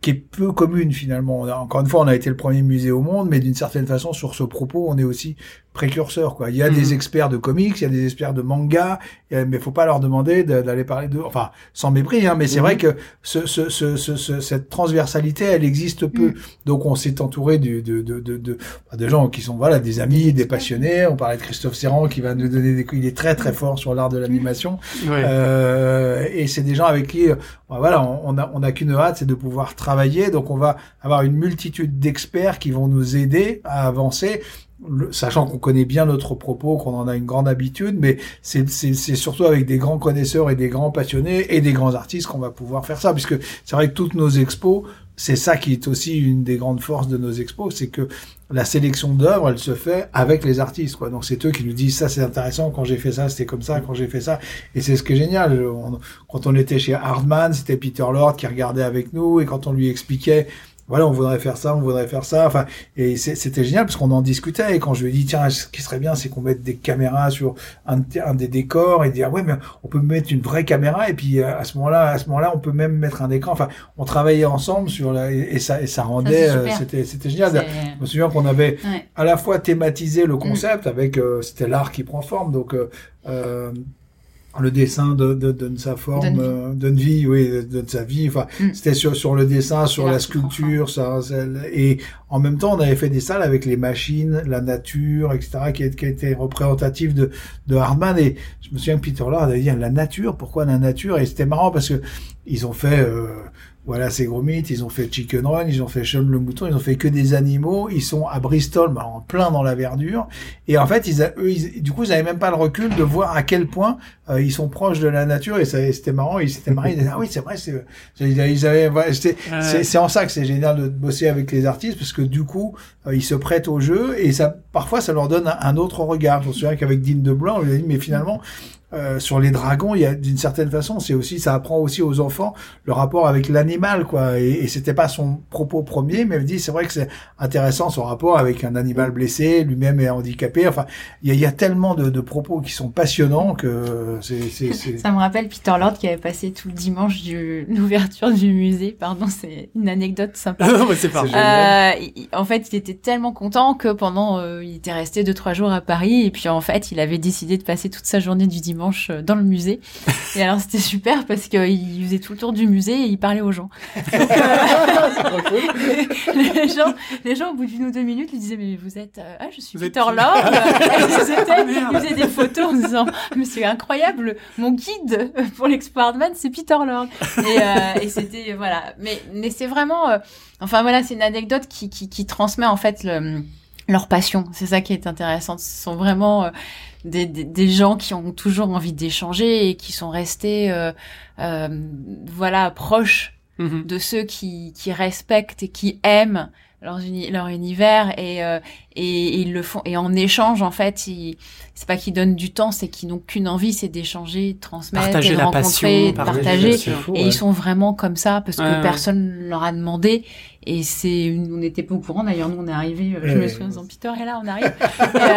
qui est peu commune finalement. encore une fois, on a été le premier musée au monde, mais d'une certaine façon, sur ce propos, on est aussi précurseur quoi. Il y a des mhm. experts de comics, il y a des experts de manga, mais faut pas leur demander d'aller parler de enfin sans mépris hein, mais c'est vrai mhm. que ce, ce, ce, ce, cette transversalité, elle existe peu. Mhm. Donc on s'est entouré de de, de, de, de, de gens qui sont voilà des amis, des passionnés. On parlait de Christophe Serrand qui va nous donner des il est très très fort sur l'art de l'animation. Euh, et c'est des gens avec qui bah, voilà, on, a on a qu'une hâte, c'est de pouvoir travailler. Donc on va avoir une multitude d'experts qui vont nous aider à avancer sachant qu'on connaît bien notre propos, qu'on en a une grande habitude, mais c'est surtout avec des grands connaisseurs et des grands passionnés et des grands artistes qu'on va pouvoir faire ça, puisque c'est vrai que toutes nos expos, c'est ça qui est aussi une des grandes forces de nos expos, c'est que la sélection d'œuvres, elle se fait avec les artistes, quoi. Donc c'est eux qui nous disent ça c'est intéressant quand j'ai fait ça, c'était comme ça quand j'ai fait ça, et c'est ce qui est génial. quand on était chez Hardman, c'était Peter Lord qui regardait avec nous, et quand on lui expliquait voilà, on voudrait faire ça, on voudrait faire ça. Enfin, et c'était génial parce qu'on en discutait. Et quand je lui ai dit, tiens, ce qui serait bien, c'est qu'on mette des caméras sur un, un, des décors et dire, ouais, mais on peut mettre une vraie caméra. Et puis euh, à ce moment-là, à ce moment-là, on peut même mettre un écran. Enfin, on travaillait ensemble sur la, et, ça, et ça rendait, euh, c'était, c'était génial. Je me souviens qu'on avait à la fois thématisé le concept avec, euh, c'était l'art qui prend forme. Donc, euh, le dessin de, de, de, sa forme, de vie, oui, de, sa vie. Enfin, mm. c'était sur, sur le dessin, sur la sculpture, ça, et en même temps, on avait fait des salles avec les machines, la nature, etc., qui, qui étaient représentatives de, de Hardman. Et je me souviens que Peter Lord avait dit la nature, pourquoi la nature? Et c'était marrant parce que ils ont fait euh, voilà, c'est gros mythes, ils ont fait Chicken Run, ils ont fait Sean le mouton, ils ont fait que des animaux, ils sont à Bristol, bah, en plein dans la verdure, et en fait, ils, eux, du coup, ils n'avaient même pas le recul de voir à quel point euh, ils sont proches de la nature, et c'était marrant, ils s'étaient marrés, ils disaient, ah oui, c'est vrai, c'est, ils avaient, c'est en ça que c'est génial de bosser avec les artistes, parce que du coup, euh, ils se prêtent au jeu, et ça, parfois, ça leur donne un, autre regard. Je me souviens qu'avec Dean de Blanc, on lui a dit, mais finalement, euh, sur les dragons, il y a d'une certaine façon, c'est aussi, ça apprend aussi aux enfants le rapport avec l'animal, quoi. Et, et c'était pas son propos premier, mais elle dit, c'est vrai que c'est intéressant son rapport avec un animal blessé, lui-même est handicapé. Enfin, il y a, tellement de, propos qui sont passionnants que Ça me rappelle Peter Lord qui avait passé tout le dimanche de l'ouverture du musée. Pardon, c'est une anecdote sympa. c'est euh, en fait, il était tellement content que pendant, euh, il était resté deux trois jours à Paris et puis en fait, il avait décidé de passer toute sa journée du dimanche euh, dans le musée. Et alors c'était super parce qu'il faisait tout le tour du musée et il parlait aux gens. les gens, les gens au bout d'une ou deux minutes lui disaient mais vous êtes, euh, ah je suis Peter Lord. ils, faisaient des photos en disant mais c'est incroyable, mon guide pour l'export c'est Peter Lord. Et, euh, et c'était voilà, mais mais c'est vraiment, enfin voilà, c'est une anecdote qui, qui qui transmet en fait le leur passion. C'est ça qui est intéressant. Ce sont vraiment des, des, gens qui ont toujours envie d'échanger et qui sont restés euh, euh, voilà proches mhm. de ceux qui, qui respectent et qui aiment leur, leur univers et, euh, et, ils le font et en échange en fait c'est pas qu'ils donnent du temps c'est qu'ils n'ont qu'une envie c'est d'échanger de transmettre partager de la rencontrer passion, de partager et ils sont vraiment comme ça parce que Ouais, ouais. personne leur a demandé et c'est on n'était pas au courant d'ailleurs nous on est arrivé je me Ouais. souviens en disant Peter est là on arrive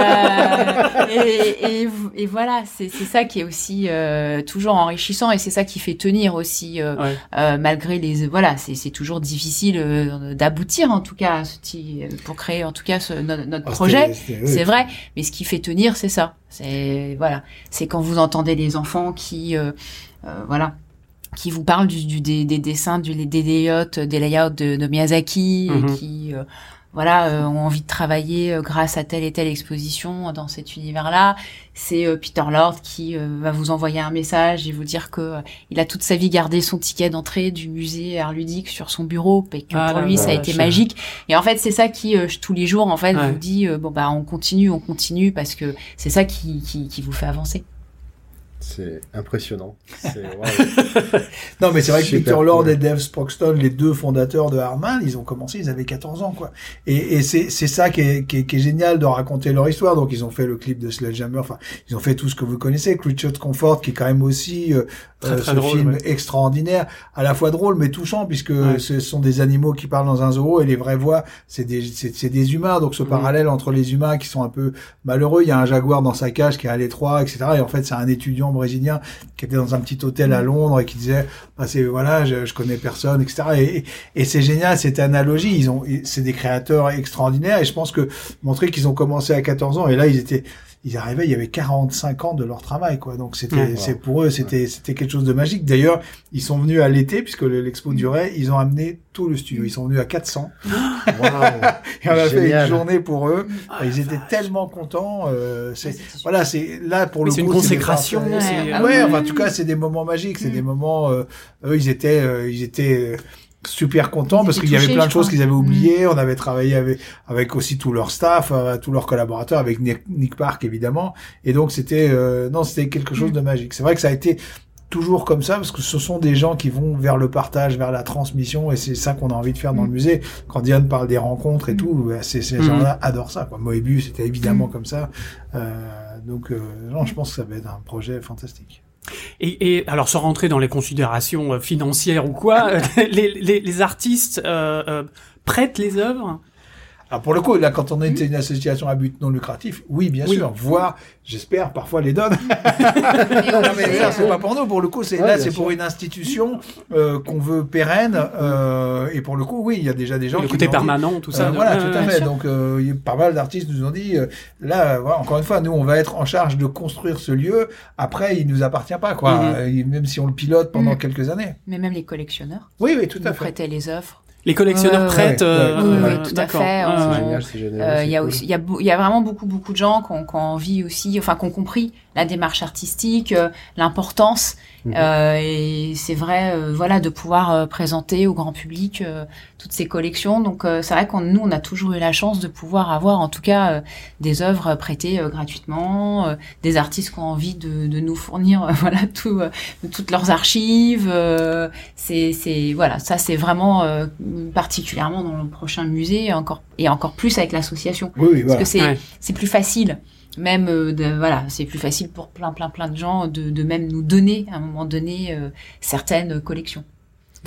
Euh, et, et, et voilà c'est c'est ça qui est aussi euh, toujours enrichissant et c'est ça qui fait tenir aussi euh, Ouais. euh, malgré les voilà c'est c'est toujours difficile euh, d'aboutir en tout cas à ce petit- pour créer en tout cas ce, notre Ah, projet c'est vrai mais ce qui fait tenir c'est ça. C'est voilà. C'est quand vous entendez des enfants qui euh, euh, voilà qui vous parlent du, du- des, des dessins du, des layouts des layouts de, de Miyazaki et qui euh, voilà euh, ont envie de travailler euh, grâce à telle et telle exposition dans cet univers là c'est euh, Peter Lord qui euh, va vous envoyer un message et vous dire que il a toute sa vie gardé son ticket d'entrée du musée art ludique sur son bureau et que Ah pour là lui ça a été magique. Et en fait c'est ça qui euh, tous les jours en fait Ouais. vous dit euh, bon bah on continue on continue parce que c'est ça qui, qui qui vous fait avancer C'est impressionnant. C'est waouh. Non, mais c'est vrai que Super Peter Lord cool. et Dave Sproxton, les deux fondateurs de Harman, ils ont commencé, ils avaient 14 ans, quoi. Et, et c'est, c'est ça qui est, qui, est, qui est génial de raconter leur histoire. Donc, ils ont fait le clip de Sledgehammer, enfin, ils ont fait tout ce que vous connaissez, Creature de Comfort, qui est quand même aussi euh, Très, euh, très ce drôle, film ouais. extraordinaire, à la fois drôle mais touchant, puisque Ouais. ce sont des animaux qui parlent dans un zoo et les vraies voix, c'est des, c'est, des humains. Donc, ce Mhm. parallèle entre les humains qui sont un peu malheureux, il y a un jaguar dans sa cage qui est à l'étroit, etc. Et en fait, c'est un étudiant brésilien qui était dans un petit hôtel à Londres et qui disait, bah, c'est voilà, je, connais personne, etc. Et, et, et c'est génial cette analogie. Ils ont, c'est des créateurs extraordinaires et je pense que montrer qu'ils ont commencé à 14 ans et là ils étaient ils arrivaient, il y avait 45 ans de leur travail, quoi. Donc c'était, Ouais. c'est pour eux, c'était, c'était quelque chose de magique. D'ailleurs, ils sont venus à l'été puisque le- l'expo durait, ils ont amené tout le studio. Ils sont venus à 400 Waouh. et on a fait une journée pour eux. Ah, ils étaient vache. tellement contents. Euh, c'est, voilà, c'est là pour le c'est coup. une des consécration, c'est- Ah Ouais, oui, enfin, en tout cas, c'est des moments magiques. C'est Mm. des moments. Euh, eux, ils étaient, euh, ils étaient euh, super contents Ils parce qu'il y avait plein de choses qu'ils avaient Mm. oubliées. On avait travaillé avec avec aussi tout leur staff, euh, tous leurs collaborateurs, avec Nick, Nick Park évidemment. Et donc c'était euh, non, c'était quelque chose Mm. de magique. C'est vrai que ça a été toujours comme ça parce que ce sont des gens qui vont vers le partage, vers la transmission et c'est ça qu'on a envie de faire dans le Mm. musée. Quand Diane parle des rencontres et Mm. tout, bah, ces, ces Mm. gens-là adorent ça. Quoi. Moebius, c'était évidemment Mm. comme ça. Euh, donc euh, non, je pense que ça va être un projet fantastique. Et, et alors, sans rentrer dans les considérations euh, financières ou quoi, les, les, les artistes euh, euh, prêtent les œuvres. Alors pour le coup, là, quand on est une association à but non lucratif, oui, bien Oui. sûr, voire, j'espère, parfois les donne. C'est euh, pas pour nous. Pour le coup, c'est Ouais, là, c'est pour une institution euh, qu'on veut pérenne. euh, et pour le coup, oui, il y a déjà des gens le qui côté dit- permanent, tout Euh, ça. voilà, Ouais, tout à fait. Donc, euh, il y a pas mal d'artistes nous ont dit, euh, là, euh, voilà, encore une fois, nous, on va être en charge de construire ce lieu. Après, il nous appartient pas, quoi. Mhm. Euh, même si on le pilote pendant Mhm. quelques années. mais même les collectionneurs Oui, oui, tout à fait. prêtaient les œuvres Les collectionneurs Ouais, prêtent. ouais, euh, ouais, euh, tout à fait, génial. Euh, Il y a cool. aussi, il y a, beau- il y a vraiment beaucoup beaucoup de gens qui ont, qui ont envie aussi, enfin, qui ont compris la démarche artistique, euh, l'importance. Euh, et c'est vrai, euh, voilà, de pouvoir présenter au grand public euh, toutes ces collections. Donc, euh, c'est vrai qu'on nous, on a toujours eu la chance de pouvoir avoir, en tout cas, euh, des œuvres prêtées gratuitement, euh, des artistes qui ont envie de, de nous fournir, voilà, tout, euh, toutes leurs archives. euh, c'est, c'est, voilà, ça, c'est vraiment euh, particulièrement dans le prochain musée, encore et encore plus avec l'association. Oui, oui, parce que c'est Ouais. c'est plus facile même euh, de, voilà c'est plus facile pour plein plein plein de gens de, de même nous donner à un moment donné euh, certaines collections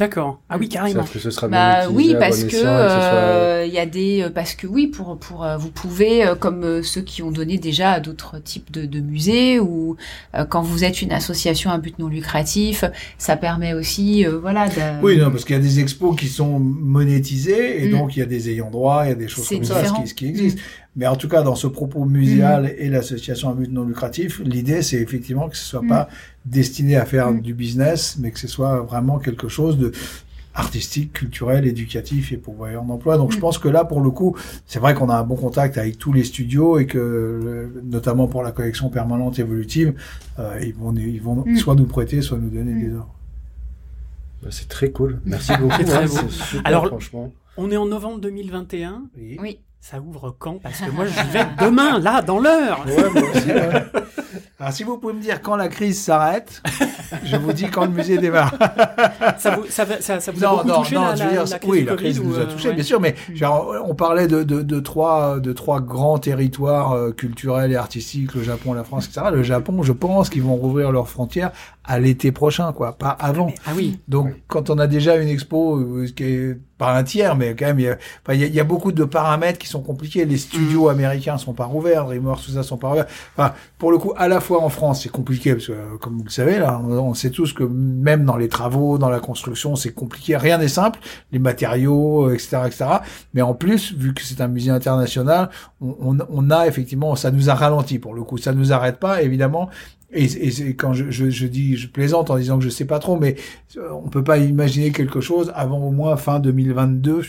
D'accord. Ah oui, carrément. Sauf que ce sera bah bien oui parce que soit- euh, il y a des euh, parce que oui pour pour euh, vous pouvez euh, comme ceux qui ont donné déjà à d'autres types de, de musées ou euh, quand vous êtes une association à but non lucratif ça permet aussi euh, voilà de, Oui, non, parce qu'il y a des expos qui sont monétisés et Mm. donc il y a des ayants droit, il y a des choses comme ça, qui, ce qui existe. Mais en tout cas, dans ce propos muséal Mm. et l'association à but non lucratif, l'idée c'est effectivement que ce soit Mm. pas destiné à faire Mm. du business, mais que ce soit vraiment quelque chose de artistique, culturel, éducatif et pourvoyeur d'emploi. Donc je pense que là, pour le coup, c'est vrai qu'on a un bon contact avec tous les studios et que, notamment pour la collection permanente évolutive, euh, ils vont, ils vont soit nous prêter, soit nous donner des œuvres. Bah, c'est très cool. Merci beaucoup. C'est très hein, beau. super, Alors- franchement. On est en novembre 2021. oui Ça ouvre quand? Parce que moi, j'y vais demain, là, dans l'heure. Ouais, moi aussi, ouais. Alors, si vous pouvez me dire quand la crise s'arrête, je vous dis quand le musée démarre. ça vous, ça, ça, ça vous a beaucoup touché la, la, la, crise Oui, la crise nous a euh, touché, ouais. bien sûr, mais genre, on parlait de, de, de, trois, de trois grands territoires euh, culturels et artistiques, le Japon, la France, etc. Le Japon, je pense qu'ils vont rouvrir leurs frontières à l'été prochain, quoi, pas avant. Ah oui. Donc, oui. quand on a déjà une expo euh, qui est pas un tiers, mais quand même, il y a, enfin, il y a, il y a beaucoup de paramètres qui sont compliqués. Les studios mmh. américains sont pas rouverts, Dreamworks, tout ça sont pas rouverts. Enfin, pour le coup, à la fois en France, c'est compliqué parce que, comme vous le savez, là, on sait tous que même dans les travaux, dans la construction, c'est compliqué. Rien n'est simple, les matériaux, etc., etc. Mais en plus, vu que c'est un musée international, on, on, on a effectivement, ça nous a ralenti pour le coup. Ça nous arrête pas, évidemment. Et, et quand je, je, je, dis, je plaisante en disant que je sais pas trop, mais on peut pas imaginer quelque chose avant au moins fin 2022.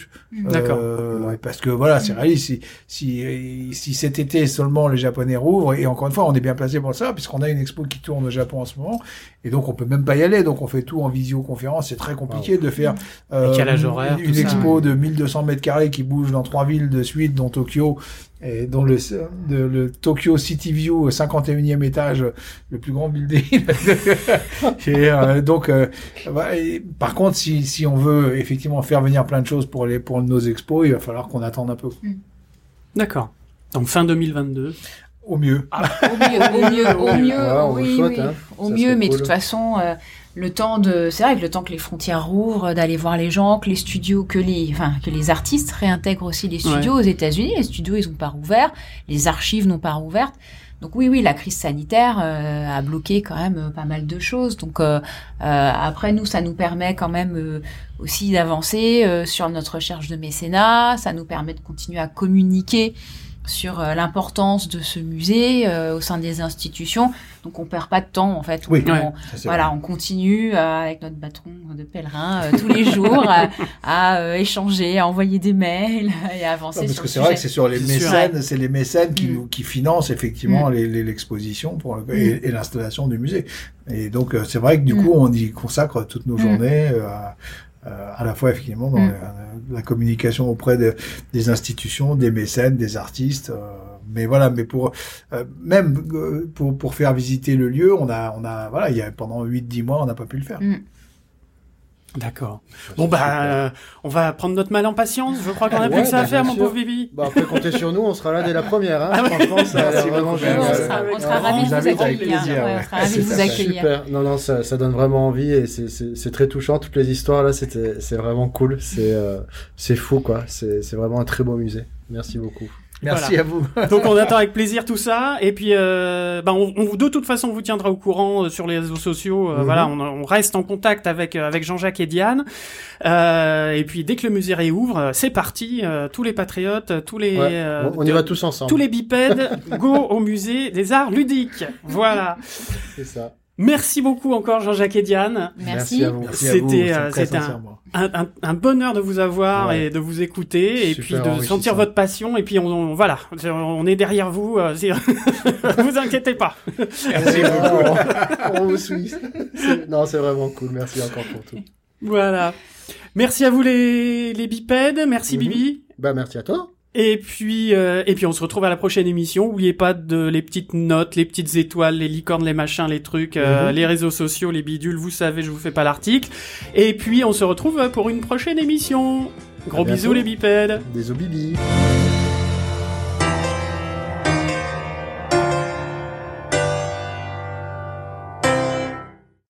D'accord. Euh, parce que voilà, c'est réaliste. Si, si, si cet été seulement les Japonais rouvrent, et encore une fois, on est bien placé pour ça, puisqu'on a une expo qui tourne au Japon en ce moment, et donc on peut même pas y aller. Donc on fait tout en visioconférence. C'est très compliqué wow. de faire euh, horaire, une, une expo de 1200 mètres carrés qui bouge dans trois villes de suite, dont Tokyo et dont le, de, le Tokyo City View, 51e étage, le plus grand building. et euh, donc, euh, bah, et, par contre, si, si on veut effectivement faire venir plein de choses pour les pour nos expos, il va falloir qu'on attende un peu. D'accord. Donc fin 2022. Au mieux. Ah, au mieux, au mieux, au mieux, Ah, oui, le souhaite, oui. hein. au Ça mieux, mais de cool. toute façon, euh, le temps de, c'est vrai que le temps que les frontières rouvrent, d'aller voir les gens, que les studios, que les, enfin, que les artistes réintègrent aussi les studios aux États-Unis. Les studios, ils ont pas rouvert, les archives n'ont pas rouvert. Donc oui, oui, la crise sanitaire euh, a bloqué quand même euh, pas mal de choses. Donc euh, euh, après, nous, ça nous permet quand même euh, aussi d'avancer euh, sur notre recherche de mécénat. Ça nous permet de continuer à communiquer sur euh, l'importance de ce musée euh, au sein des institutions. Donc on perd pas de temps en fait. On, Oui, on- ouais, voilà, on continue euh, avec notre bâton de pèlerin euh, tous les jours à, à, euh, échanger, à envoyer des mails et à avancer Ouais, parce sur que c'est vrai que c'est sur les mécènes, c'est les mécènes qui, Mm. nous- qui financent effectivement les- les- l'exposition pour le- et, et l'installation du musée. Et donc euh, c'est vrai que du Mm. coup on y consacre toutes nos Mm. journées euh, à, euh, à la fois effectivement dans Mm. la, la communication auprès de- des institutions, des mécènes, des artistes. euh, mais voilà, mais pour euh, même euh, pour pour faire visiter le lieu, on a on a voilà, il y a pendant 8 10 mois, on n'a pas pu le faire. Mm. D'accord. Bon bah, euh, on va prendre notre mal en patience. Je crois qu'on a plus que ça à bah, faire, mon sûr. pauvre Bibi. Bah après, comptez sur nous, on sera là dès la première. Hein. Ah ouais. Franchement, ça a vraiment on génial. sera, on sera ravis de vous invite avec accueillir. plaisir, Ouais, ouais. on sera ravis de vous accueillir. Super. Non, non, ça, ça donne vraiment envie et c'est- c'est c'est très touchant. Toutes les histoires là, c'était c'est vraiment cool. C'est euh, c'est fou quoi. C'est c'est vraiment un très beau musée. Merci beaucoup. Merci à vous. Donc on attend avec plaisir tout ça. Et puis, euh, bah, on, on- de toute façon, on vous tiendra au courant euh, sur les réseaux sociaux. Euh, Mhm. Voilà, on, on reste en contact avec euh, avec Jean-Jacques et Diane. Euh, et puis dès que le musée réouvre, c'est parti. euh, tous les patriotes, tous les Ouais. euh, on y va tous ensemble. tous les bipèdes, go au musée des arts ludiques. Voilà. C'est ça. Merci beaucoup encore Jean-Jacques et Diane. Merci. C'était, c'est euh, un-. Un, un, un bonheur de vous avoir Ouais. et de vous écouter et Super puis de sentir votre passion et puis on, on- voilà on est derrière vous euh, vous inquiétez pas Merci beaucoup. on vous suit. Non, c'est vraiment cool. Merci encore pour tout. voilà merci à vous les, les bipèdes merci Mhm. Bibi Bah merci à toi. Et puis euh, et puis on se retrouve à la prochaine émission. Oubliez pas de les petites notes les petites étoiles les licornes les machins les trucs euh, Mhm. les réseaux sociaux les bidules. Vous savez je vous fais pas l'article. Et puis on se retrouve pour une prochaine émission. Gros bisous les bipèdes. Des bibi.